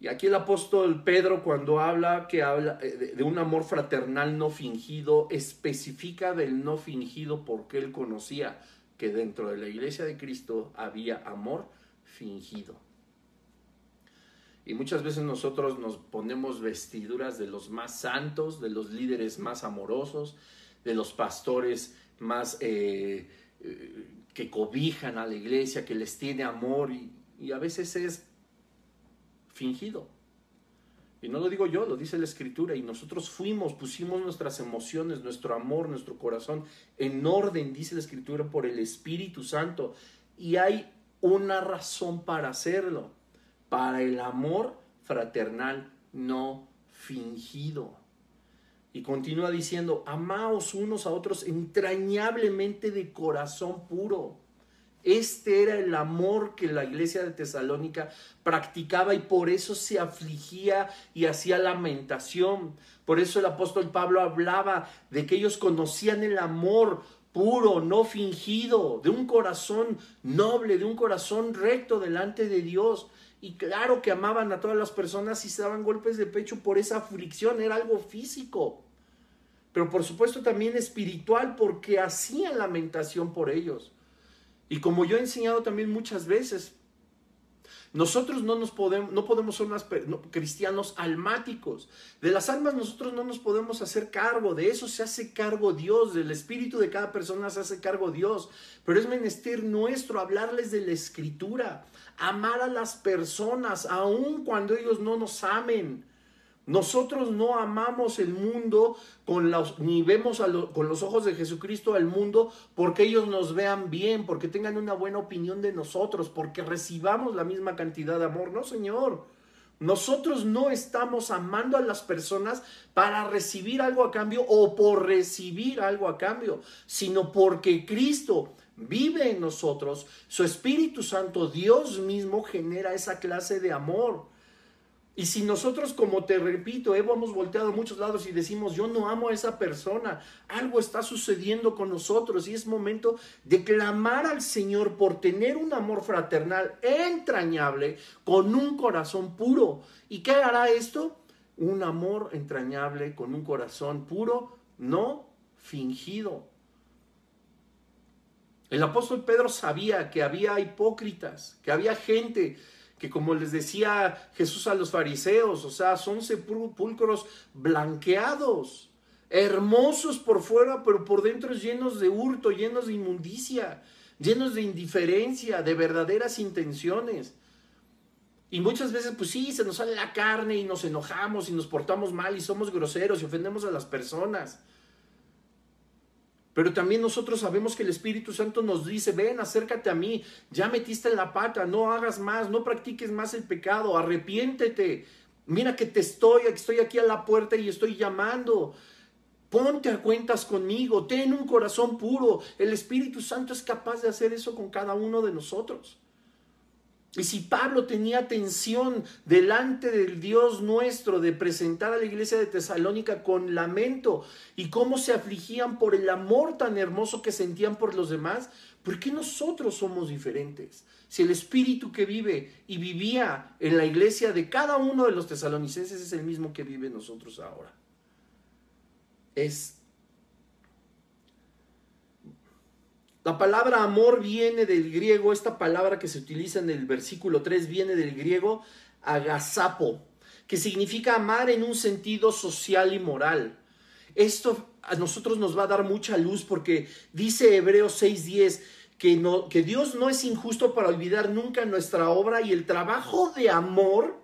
aquí el apóstol Pedro cuando habla que habla eh, de, un amor fraternal no fingido, especifica del no fingido porque él conocía que dentro de la iglesia de Cristo había amor fingido. Y muchas veces nosotros nos ponemos vestiduras de los más santos, de los líderes más amorosos, de los pastores más eh, eh, que cobijan a la iglesia, que les tiene amor y, a veces es fingido. Y no lo digo yo, lo dice la escritura. Y nosotros fuimos, pusimos nuestras emociones, nuestro amor, nuestro corazón en orden, dice la escritura, por el Espíritu Santo. Y hay una razón para hacerlo, para el amor fraternal no fingido. Y continúa diciendo, amaos unos a otros entrañablemente de corazón puro. Este era el amor que la iglesia de Tesalónica practicaba y por eso se afligía y hacía lamentación. Por eso el apóstol Pablo hablaba de que ellos conocían el amor puro, no fingido, de un corazón noble, de un corazón recto delante de Dios. Y claro que amaban a todas las personas y se daban golpes de pecho por esa aflicción, era algo físico. Pero por supuesto también espiritual porque hacían lamentación por ellos. Y como yo he enseñado también muchas veces, nosotros no, nos podemos, no podemos ser unos cristianos almáticos. De las almas nosotros no nos podemos hacer cargo. De eso se hace cargo Dios. Del espíritu de cada persona se hace cargo Dios. Pero es menester nuestro hablarles de la escritura amar a las personas, aun cuando ellos no nos amen. Nosotros no amamos el mundo con los, ni vemos con los ojos de Jesucristo al mundo porque ellos nos vean bien, porque tengan una buena opinión de nosotros, porque recibamos la misma cantidad de amor. No, Señor. Nosotros no estamos amando a las personas para recibir algo a cambio o por recibir algo a cambio, sino porque Cristo vive en nosotros, su Espíritu Santo, Dios mismo genera esa clase de amor. Y si nosotros, como te repito, hemos volteado a muchos lados y decimos, yo no amo a esa persona, algo está sucediendo con nosotros y es momento de clamar al Señor por tener un amor fraternal entrañable con un corazón puro. ¿Y qué hará esto? Un amor entrañable con un corazón puro, no fingido. El apóstol Pedro sabía que había hipócritas, que había gente que como les decía Jesús a los fariseos, o sea, son sepulcros blanqueados, hermosos por fuera, pero por dentro llenos de hurto, llenos de inmundicia, llenos de indiferencia, de verdaderas intenciones. Y muchas veces, pues sí, se nos sale la carne y nos enojamos y nos portamos mal y somos groseros y ofendemos a las personas. Pero también nosotros sabemos que el Espíritu Santo nos dice, ven, acércate a mí, ya metiste la pata, no hagas más, no practiques más el pecado, arrepiéntete. Mira que te estoy, estoy aquí a la puerta y estoy llamando. Ponte a cuentas conmigo, ten un corazón puro. El Espíritu Santo es capaz de hacer eso con cada uno de nosotros. Y si Pablo tenía atención delante del Dios nuestro de presentar a la iglesia de Tesalónica con lamento y cómo se afligían por el amor tan hermoso que sentían por los demás, ¿por qué nosotros somos diferentes? Si el espíritu que vive y vivía en la iglesia de cada uno de los tesalonicenses es el mismo que vive nosotros ahora. Es La palabra amor viene del griego, esta palabra que se utiliza en el versículo 3 viene del griego agasapo, que significa amar en un sentido social y moral. Esto a nosotros nos va a dar mucha luz porque dice Hebreos 6:10 que, no, que Dios no es injusto para olvidar nunca nuestra obra y el trabajo de amor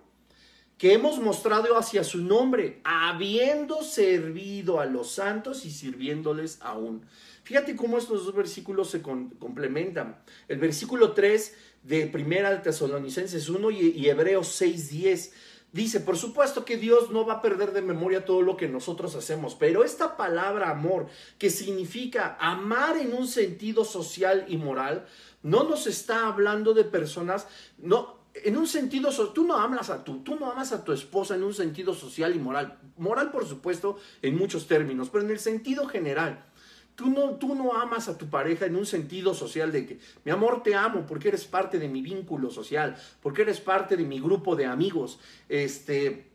que hemos mostrado hacia su nombre, habiendo servido a los santos y sirviéndoles aún. Fíjate cómo estos dos versículos se complementan. El versículo 3 de Primera de Tesalonicenses 1 y, y Hebreos 6:10 dice, por supuesto que Dios no va a perder de memoria todo lo que nosotros hacemos, pero esta palabra amor, que significa amar en un sentido social y moral, no nos está hablando de personas, no, en un sentido, tú no amas a tu, tú no amas a tu esposa en un sentido social y moral. Moral, por supuesto, en muchos términos, pero en el sentido general. Tú no, tú no amas a tu pareja en un sentido social de que, mi amor, te amo porque eres parte de mi vínculo social, porque eres parte de mi grupo de amigos. Este,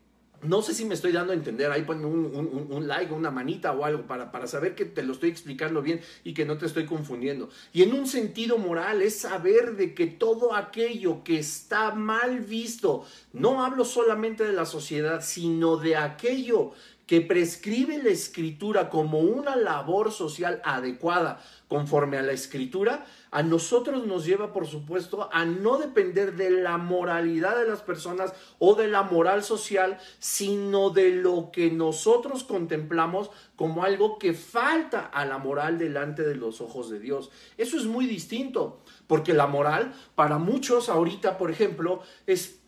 no sé si me estoy dando a entender, ahí ponme un, like, una manita o algo para, para, saber que te lo estoy explicando bien y que no te estoy confundiendo. Y en un sentido moral es saber de que todo aquello que está mal visto, no hablo solamente de la sociedad, sino de aquello que prescribe la escritura como una labor social adecuada conforme a la escritura, a nosotros nos lleva, por supuesto, a no depender de la moralidad de las personas o de la moral social, sino de lo que nosotros contemplamos como algo que falta a la moral delante de los ojos de Dios. Eso es muy distinto, porque la moral, para muchos ahorita, por ejemplo, es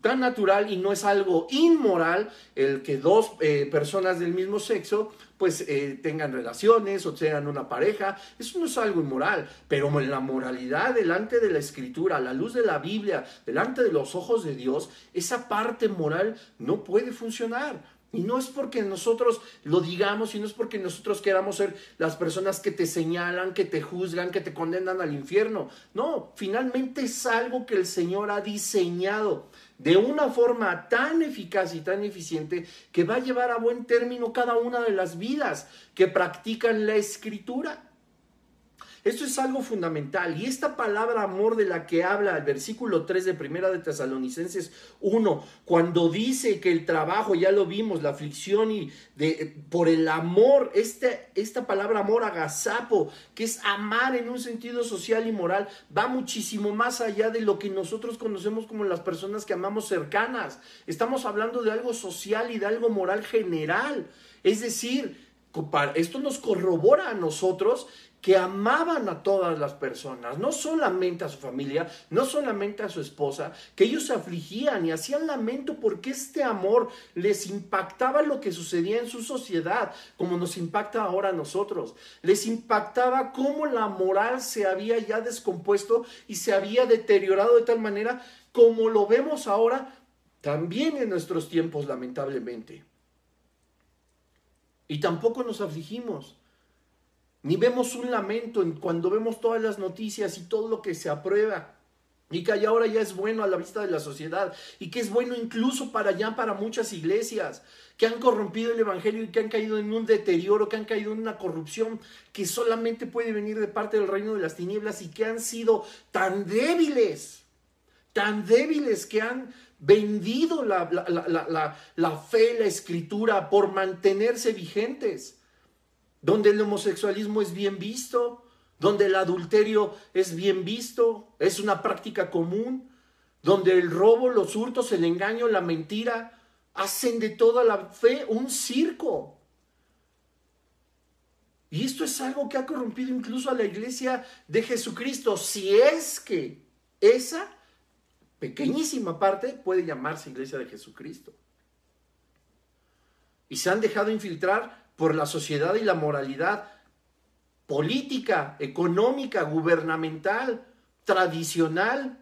tan natural y no es algo inmoral el que dos eh, personas del mismo sexo pues eh, tengan relaciones o sean una pareja. Eso no es algo inmoral, pero la moralidad delante de la escritura, a la luz de la Biblia, delante de los ojos de Dios, esa parte moral no puede funcionar. Y no es porque nosotros lo digamos y no es porque nosotros queramos ser las personas que te señalan, que te juzgan, que te condenan al infierno. No, finalmente es algo que el Señor ha diseñado de una forma tan eficaz y tan eficiente que va a llevar a buen término cada una de las vidas que practican la escritura. Esto es algo fundamental. Y esta palabra amor de la que habla el versículo 3 de Primera de Tesalonicenses 1, cuando dice que el trabajo, ya lo vimos, la aflicción y de, por el amor, este, esta palabra amor agazapo, que es amar en un sentido social y moral, va muchísimo más allá de lo que nosotros conocemos como las personas que amamos cercanas. Estamos hablando de algo social y de algo moral general. Es decir, esto nos corrobora a nosotros que amaban a todas las personas, no solamente a su familia, no solamente a su esposa, que ellos se afligían y hacían lamento porque este amor les impactaba lo que sucedía en su sociedad, como nos impacta ahora a nosotros. Les impactaba cómo la moral se había ya descompuesto y se había deteriorado de tal manera como lo vemos ahora también en nuestros tiempos, lamentablemente. Y tampoco nos afligimos, ni vemos un lamento en cuando vemos todas las noticias y todo lo que se aprueba. Y que ahora ya es bueno a la vista de la sociedad y que es bueno incluso para allá, para muchas iglesias que han corrompido el Evangelio y que han caído en un deterioro, que han caído en una corrupción que solamente puede venir de parte del reino de las tinieblas y que han sido tan débiles, tan débiles que han vendido la, la, fe, la escritura por mantenerse vigentes, donde el homosexualismo es bien visto, donde el adulterio es bien visto, es una práctica común, donde el robo, los hurtos, el engaño, la mentira hacen de toda la fe un circo. Y esto es algo que ha corrompido incluso a la iglesia de Jesucristo, si es que esa pequeñísima parte puede llamarse iglesia de Jesucristo. Y se han dejado infiltrar por la sociedad y la moralidad política, económica, gubernamental, tradicional,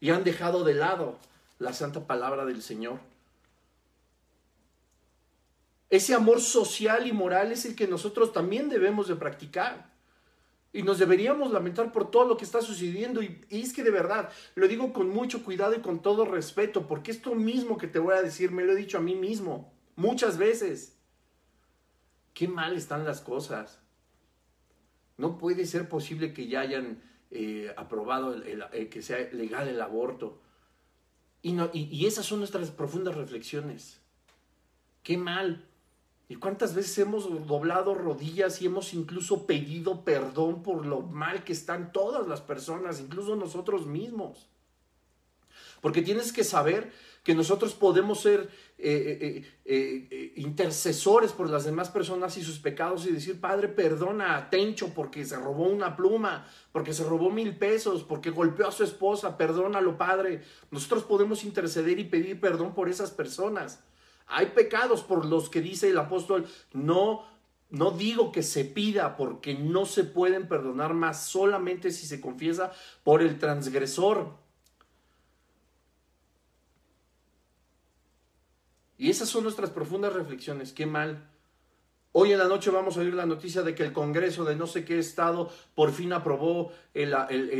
y han dejado de lado la santa palabra del Señor. Ese amor social y moral es el que nosotros también debemos de practicar. Y nos deberíamos lamentar por todo lo que está sucediendo. Y, es que de verdad, lo digo con mucho cuidado y con todo respeto, porque esto mismo que te voy a decir, me lo he dicho a mí mismo muchas veces. Qué mal están las cosas. No puede ser posible que ya hayan eh, aprobado que sea legal el aborto. Y, no, y esas son nuestras profundas reflexiones. Qué mal. ¿Y cuántas veces hemos doblado rodillas y hemos incluso pedido perdón por lo mal que están todas las personas, incluso nosotros mismos? Porque tienes que saber que nosotros podemos ser eh, eh, eh, intercesores por las demás personas y sus pecados y decir, Padre, perdona a Tencho porque se robó una pluma, porque se robó mil pesos, porque golpeó a su esposa, perdónalo, Padre. Nosotros podemos interceder y pedir perdón por esas personas. Hay pecados por los que dice el apóstol, no no digo que se pida porque no se pueden perdonar más solamente si se confiesa por el transgresor. Y esas son nuestras profundas reflexiones. Qué mal. Hoy en la noche vamos a oír la noticia de que el Congreso de no sé qué estado por fin aprobó el,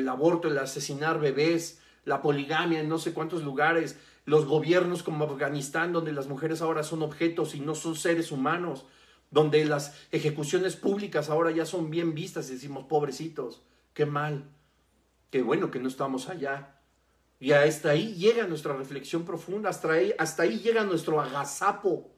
aborto, el asesinar bebés, la poligamia en no sé cuántos lugares, los gobiernos como Afganistán, donde las mujeres ahora son objetos y no son seres humanos, donde las ejecuciones públicas ahora ya son bien vistas y decimos, pobrecitos, qué mal, qué bueno que no estamos allá. Y hasta ahí llega nuestra reflexión profunda, hasta ahí, hasta ahí llega nuestro agazapo,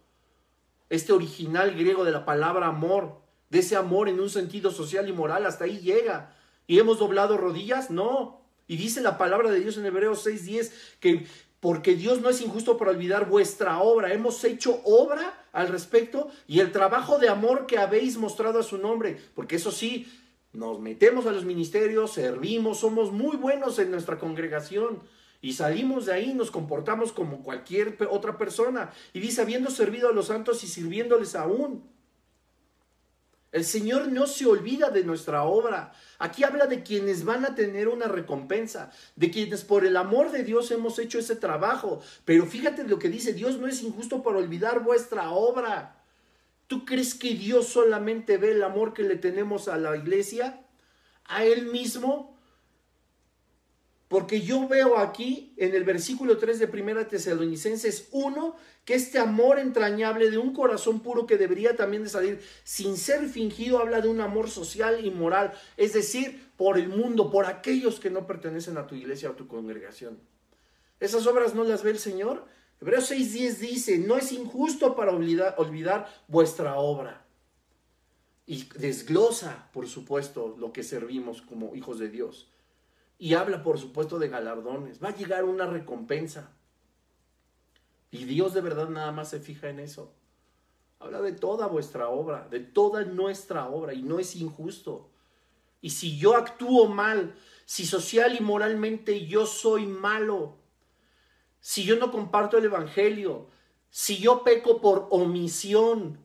este original griego de la palabra amor, de ese amor en un sentido social y moral, hasta ahí llega. ¿Y hemos doblado rodillas? No. Y dice la palabra de Dios en Hebreos 6:10 que porque Dios no es injusto por olvidar vuestra obra. Hemos hecho obra al respecto y el trabajo de amor que habéis mostrado a su nombre. Porque eso sí, nos metemos a los ministerios, servimos, somos muy buenos en nuestra congregación y salimos de ahí, nos comportamos como cualquier otra persona. Y dice, habiendo servido a los santos y sirviéndoles aún. El Señor no se olvida de nuestra obra. Aquí habla de quienes van a tener una recompensa, de quienes por el amor de Dios hemos hecho ese trabajo. Pero fíjate lo que dice, Dios no es injusto por olvidar vuestra obra. ¿Tú crees que Dios solamente ve el amor que le tenemos a la iglesia? ¿A Él mismo? Porque yo veo aquí en el versículo 3 de Primera Tesalonicenses 1 que este amor entrañable de un corazón puro que debería también de salir sin ser fingido habla de un amor social y moral, es decir, por el mundo, por aquellos que no pertenecen a tu iglesia o a tu congregación. ¿Esas obras no las ve el Señor? Hebreos 6:10 dice, no es injusto para olvidar, olvidar vuestra obra. Y desglosa, por supuesto, lo que servimos como hijos de Dios. Y habla, por supuesto, de galardones. Va a llegar una recompensa. Y Dios de verdad nada más se fija en eso. Habla de toda vuestra obra, de toda nuestra obra, y no es injusto. Y si yo actúo mal, si social y moralmente yo soy malo, si yo no comparto el Evangelio, si yo peco por omisión,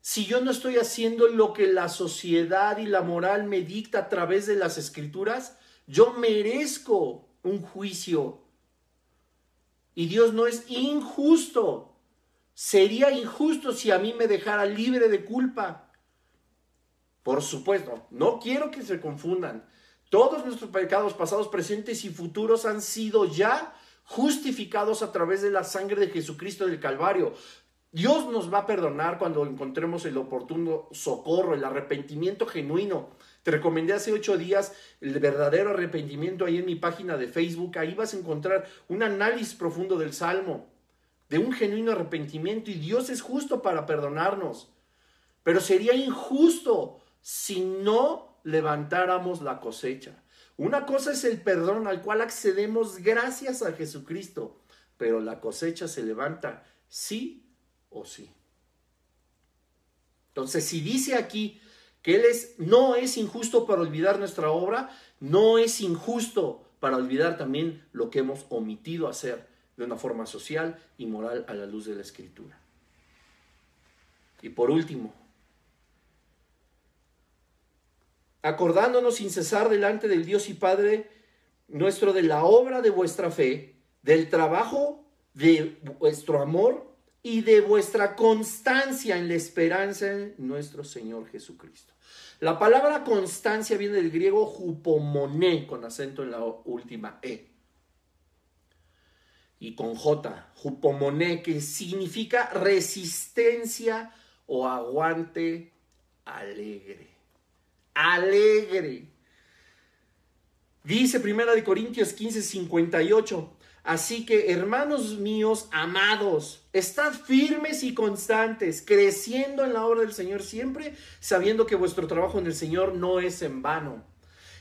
si yo no estoy haciendo lo que la sociedad y la moral me dicta a través de las escrituras, yo merezco un juicio Y Dios no es injusto. Sería injusto si a mí me dejara libre de culpa. Por supuesto, no quiero que se confundan. Todos nuestros pecados pasados, presentes y futuros han sido ya justificados a través de la sangre de Jesucristo del Calvario. Dios nos va a perdonar cuando encontremos el oportuno socorro, el arrepentimiento genuino. Te recomendé hace ocho días el verdadero arrepentimiento ahí en mi página de Facebook. Ahí vas a encontrar un análisis profundo del Salmo, de un genuino arrepentimiento. Y Dios es justo para perdonarnos. Pero sería injusto si no levantáramos la cosecha. Una cosa es el perdón al cual accedemos gracias a Jesucristo, pero la cosecha se levanta sí o sí. Entonces, si dice aquí que Él es, no es injusto para olvidar nuestra obra, no es injusto para olvidar también lo que hemos omitido hacer de una forma social y moral a la luz de la Escritura. Y por último, acordándonos sin cesar delante del Dios y Padre nuestro de la obra de vuestra fe, del trabajo de vuestro amor y de vuestra constancia en la esperanza en nuestro Señor Jesucristo. La palabra constancia viene del griego jupomoné, con acento en la última E. Y con J, jupomoné, que significa resistencia o aguante alegre. Alegre. Dice Primera de Corintios 15, 58. Así que, hermanos míos, amados, estad firmes y constantes, creciendo en la obra del Señor siempre, sabiendo que vuestro trabajo en el Señor no es en vano.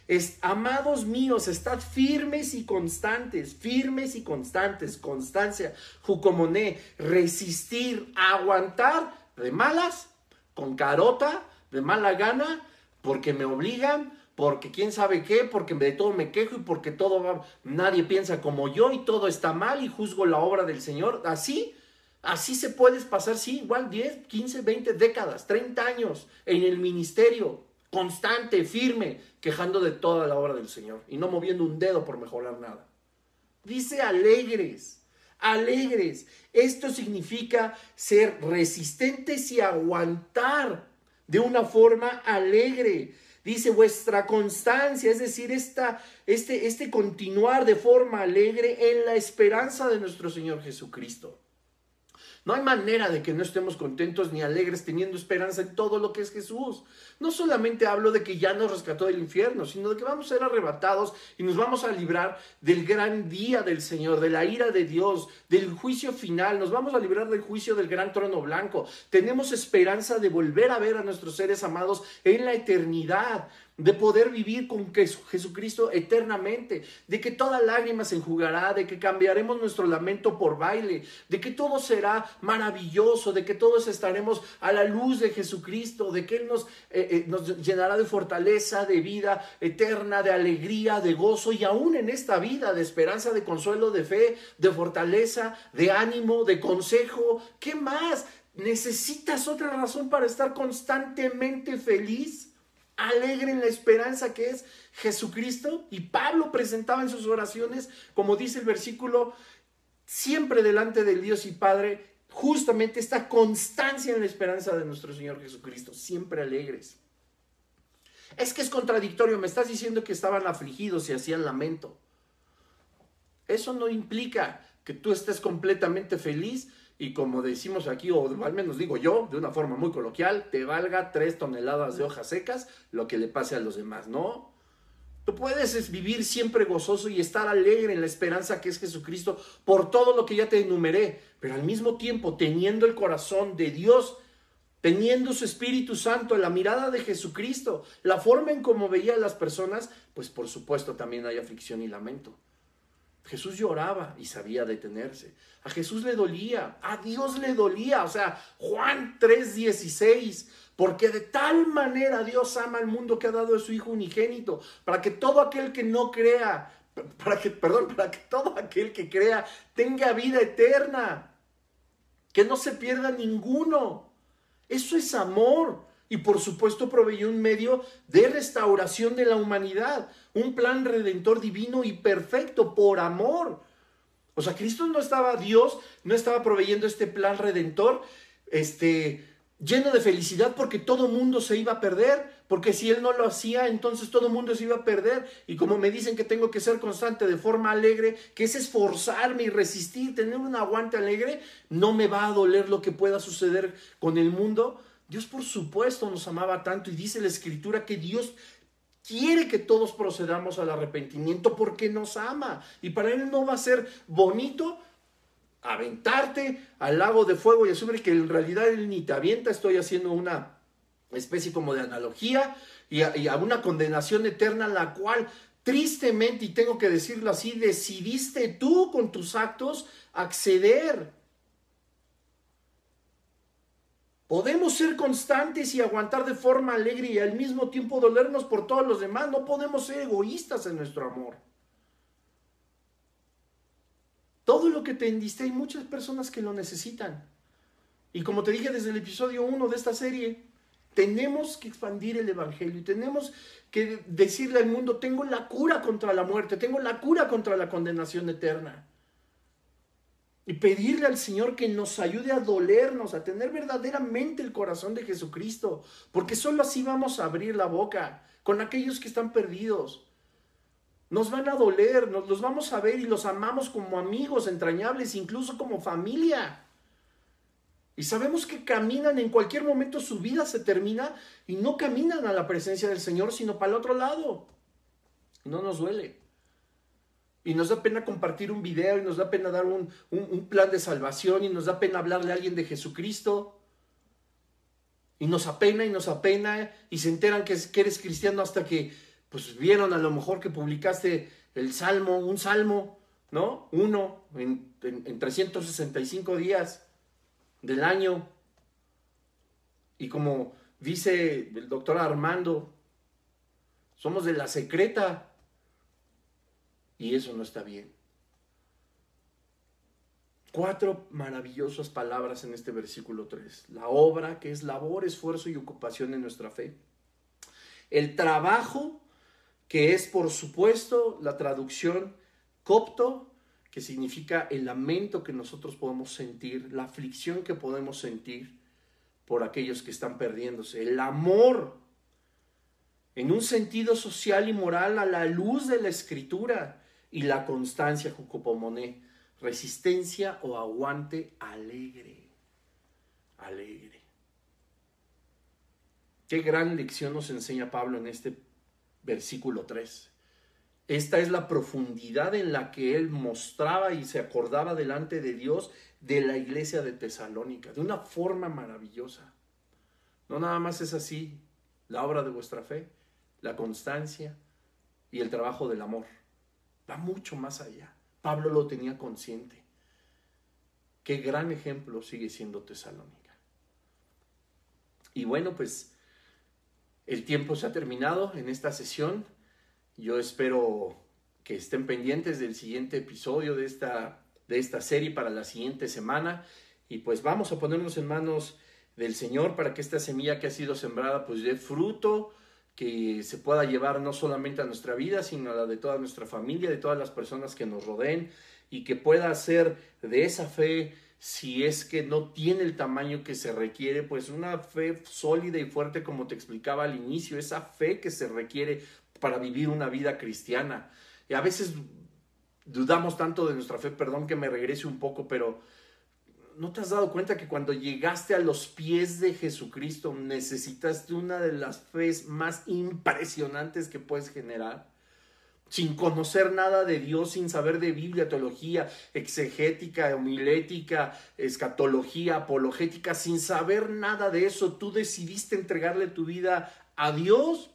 Es, amados míos, estad firmes y constantes, firmes y constantes, constancia, jucomoné, resistir, aguantar de malas, con carota, de mala gana, porque me obligan, porque quién sabe qué, porque de todo me quejo y porque todo nadie piensa como yo y todo está mal y juzgo la obra del Señor. Así, así se puedes pasar, sí, igual 10, 15, 20 décadas, 30 años en el ministerio, constante, firme, quejando de toda la obra del Señor y no moviendo un dedo por mejorar nada. Dice alegres, alegres. Esto significa ser resistentes y aguantar de una forma alegre Dice vuestra constancia, es decir, esta, este, este continuar de forma alegre en la esperanza de nuestro Señor Jesucristo. No hay manera de que no estemos contentos ni alegres teniendo esperanza en todo lo que es Jesús. No solamente hablo de que ya nos rescató del infierno, sino de que vamos a ser arrebatados y nos vamos a librar del gran día del Señor, de la ira de Dios, del juicio final. Nos vamos a librar del juicio del gran trono blanco. Tenemos esperanza de volver a ver a nuestros seres amados en la eternidad de poder vivir con Jesucristo eternamente, de que toda lágrima se enjugará, de que cambiaremos nuestro lamento por baile, de que todo será maravilloso, de que todos estaremos a la luz de Jesucristo, de que Él nos, eh, eh, nos llenará de fortaleza, de vida eterna, de alegría, de gozo y aún en esta vida de esperanza, de consuelo, de fe, de fortaleza, de ánimo, de consejo. ¿Qué más? ¿Necesitas otra razón para estar constantemente feliz? Alegre en la esperanza que es Jesucristo. Y Pablo presentaba en sus oraciones, como dice el versículo, siempre delante del Dios y Padre, justamente esta constancia en la esperanza de nuestro Señor Jesucristo, siempre alegres. Es que es contradictorio, me estás diciendo que estaban afligidos y hacían lamento. Eso no implica que tú estés completamente feliz y como decimos aquí, o al menos digo yo, de una forma muy coloquial, te valga tres toneladas de hojas secas lo que le pase a los demás, ¿no? Tú puedes vivir siempre gozoso y estar alegre en la esperanza que es Jesucristo por todo lo que ya te enumeré, pero al mismo tiempo teniendo el corazón de Dios, teniendo su Espíritu Santo, la mirada de Jesucristo, la forma en cómo veía a las personas, pues por supuesto también hay aflicción y lamento. Jesús lloraba y sabía detenerse. A Jesús le dolía, a Dios le dolía. O sea, Juan 3:16, porque de tal manera Dios ama al mundo que ha dado a su Hijo unigénito, para que todo aquel que no crea, para que, perdón, para que todo aquel que crea tenga vida eterna, que no se pierda ninguno. Eso es amor. Y por supuesto proveyó un medio de restauración de la humanidad, un plan redentor divino y perfecto por amor. O sea, Cristo no estaba, Dios no estaba proveyendo este plan redentor, este, lleno de felicidad porque todo mundo se iba a perder, porque si Él no lo hacía, entonces todo mundo se iba a perder. Y como me dicen que tengo que ser constante de forma alegre, que es esforzarme y resistir, tener un aguante alegre, no me va a doler lo que pueda suceder con el mundo. Dios por supuesto nos amaba tanto y dice la escritura que Dios quiere que todos procedamos al arrepentimiento porque nos ama. Y para Él no va a ser bonito aventarte al lago de fuego y azufre que en realidad Él ni te avienta. Estoy haciendo una especie como de analogía y a, una condenación eterna la cual tristemente, y tengo que decirlo así, decidiste tú con tus actos acceder. Podemos ser constantes y aguantar de forma alegre y al mismo tiempo dolernos por todos los demás. No podemos ser egoístas en nuestro amor. Todo lo que te hay muchas personas que lo necesitan. Y como te dije desde el episodio 1 de esta serie, tenemos que expandir el Evangelio y tenemos que decirle al mundo, tengo la cura contra la muerte, tengo la cura contra la condenación eterna. Y pedirle al Señor que nos ayude a dolernos, a tener verdaderamente el corazón de Jesucristo, porque solo así vamos a abrir la boca con aquellos que están perdidos. Nos van a doler, nos los vamos a ver y los amamos como amigos entrañables, incluso como familia. Y sabemos que caminan, en cualquier momento su vida se termina y no caminan a la presencia del Señor, sino para el otro lado. No nos duele. Y nos da pena compartir un video y nos da pena dar un, plan de salvación y nos da pena hablarle a alguien de Jesucristo. Y nos apena y nos apena y se enteran que, eres cristiano hasta que pues vieron a lo mejor que publicaste el salmo, un salmo, ¿no? Uno en, en 365 días del año. Y como dice el doctor Armando, somos de la secreta. Y eso no está bien. Cuatro maravillosas palabras en este versículo 3. La obra, que es labor, esfuerzo y ocupación en nuestra fe. El trabajo, que es por supuesto la traducción copto, que significa el lamento que nosotros podemos sentir, la aflicción que podemos sentir por aquellos que están perdiéndose. El amor, en un sentido social y moral a la luz de la escritura y la constancia, Jucopomoné, resistencia o aguante alegre, alegre. Qué gran lección nos enseña Pablo en este versículo 3. Esta es la profundidad en la que él mostraba y se acordaba delante de Dios de la iglesia de Tesalónica, de una forma maravillosa. No nada más es así la obra de vuestra fe, la constancia y el trabajo del amor va mucho más allá. Pablo lo tenía consciente. Qué gran ejemplo sigue siendo Tesalónica. Y bueno, pues el tiempo se ha terminado en esta sesión. Yo espero que estén pendientes del siguiente episodio de esta, de esta serie para la siguiente semana. Y pues vamos a ponernos en manos del Señor para que esta semilla que ha sido sembrada pues dé fruto que se pueda llevar no solamente a nuestra vida, sino a la de toda nuestra familia, de todas las personas que nos rodeen, y que pueda ser de esa fe, si es que no tiene el tamaño que se requiere, pues una fe sólida y fuerte, como te explicaba al inicio, esa fe que se requiere para vivir una vida cristiana. Y a veces dudamos tanto de nuestra fe, perdón que me regrese un poco, pero ¿no te has dado cuenta que cuando llegaste a los pies de Jesucristo necesitaste una de las fes más impresionantes que puedes generar? Sin conocer nada de Dios, sin saber de Biblia, teología, exegética, homilética, escatología, apologética, sin saber nada de eso, tú decidiste entregarle tu vida a Dios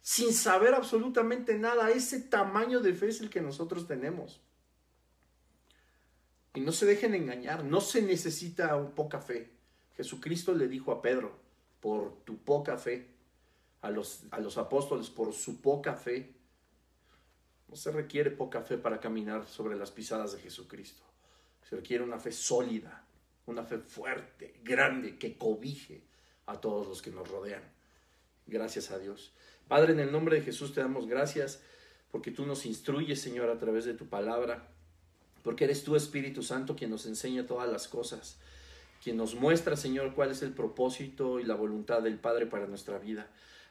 sin saber absolutamente nada. Ese tamaño de fe es el que nosotros tenemos. Y no se dejen engañar, no se necesita poca fe. Jesucristo le dijo a Pedro, por tu poca fe, a los, a los apóstoles, por su poca fe. No se requiere poca fe para caminar sobre las pisadas de Jesucristo. Se requiere una fe sólida, una fe fuerte, grande, que cobije a todos los que nos rodean. Gracias a Dios. Padre, en el nombre de Jesús te damos gracias porque tú nos instruyes, Señor, a través de tu palabra porque eres tú, Espíritu Santo, quien nos enseña todas las cosas, quien nos muestra, Señor, cuál es el propósito y la voluntad del Padre para nuestra vida.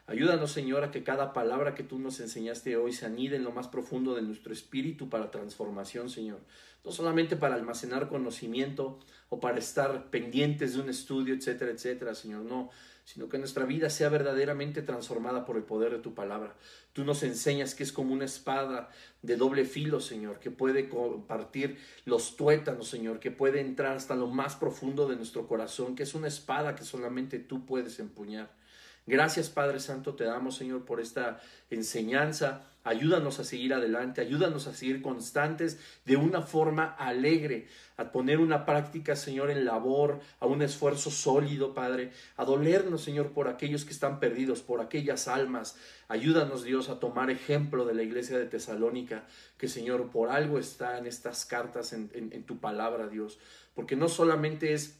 Ayúdanos, Señor, a que cada palabra que tú nos enseñaste hoy se anide en lo más profundo de nuestro espíritu para transformación, Señor. No solamente para almacenar conocimiento o para estar pendientes de un estudio, etcétera, etcétera, Señor. No, sino que nuestra vida sea verdaderamente transformada por el poder de tu palabra. Tú nos enseñas que es como una espada de doble filo, Señor, que puede compartir los tuétanos, Señor, que puede entrar hasta lo más profundo de nuestro corazón, que es una espada que solamente tú puedes empuñar. Gracias Padre Santo, te damos Señor por esta enseñanza. Ayúdanos a seguir adelante, ayúdanos a seguir constantes de una forma alegre, a poner una práctica, Señor, en labor, a un esfuerzo sólido, Padre, a dolernos, Señor, por aquellos que están perdidos, por aquellas almas. Ayúdanos, Dios, a tomar ejemplo de la iglesia de Tesalónica, que, Señor, por algo está en estas cartas, en, tu palabra, Dios, porque no solamente es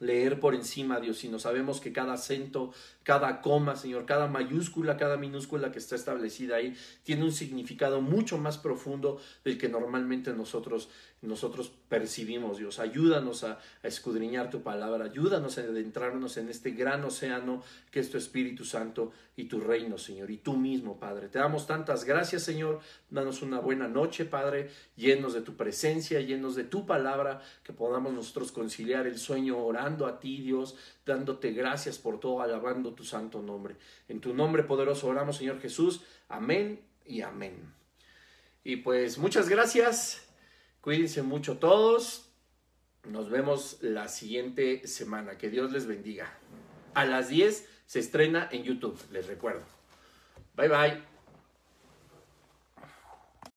leer por encima, Dios, sino sabemos que cada acento, cada coma, Señor, cada mayúscula, cada minúscula que está establecida ahí, tiene un significado mucho más profundo del que normalmente nosotros, nosotros percibimos, Dios. Ayúdanos a, a escudriñar tu palabra, ayúdanos a adentrarnos en este gran océano que es tu Espíritu Santo y tu reino, Señor, y tú mismo, Padre. Te damos tantas gracias, Señor. Danos una buena noche, Padre, llenos de tu presencia, llenos de tu palabra, que podamos nosotros conciliar el sueño orando a ti, Dios, dándote gracias por todo, alabando tu santo nombre. En tu nombre poderoso oramos, Señor Jesús. Amén y amén. Y pues muchas gracias. Cuídense mucho todos. Nos vemos la siguiente semana. Que Dios les bendiga. A las 10 se estrena en YouTube, les recuerdo. Bye bye.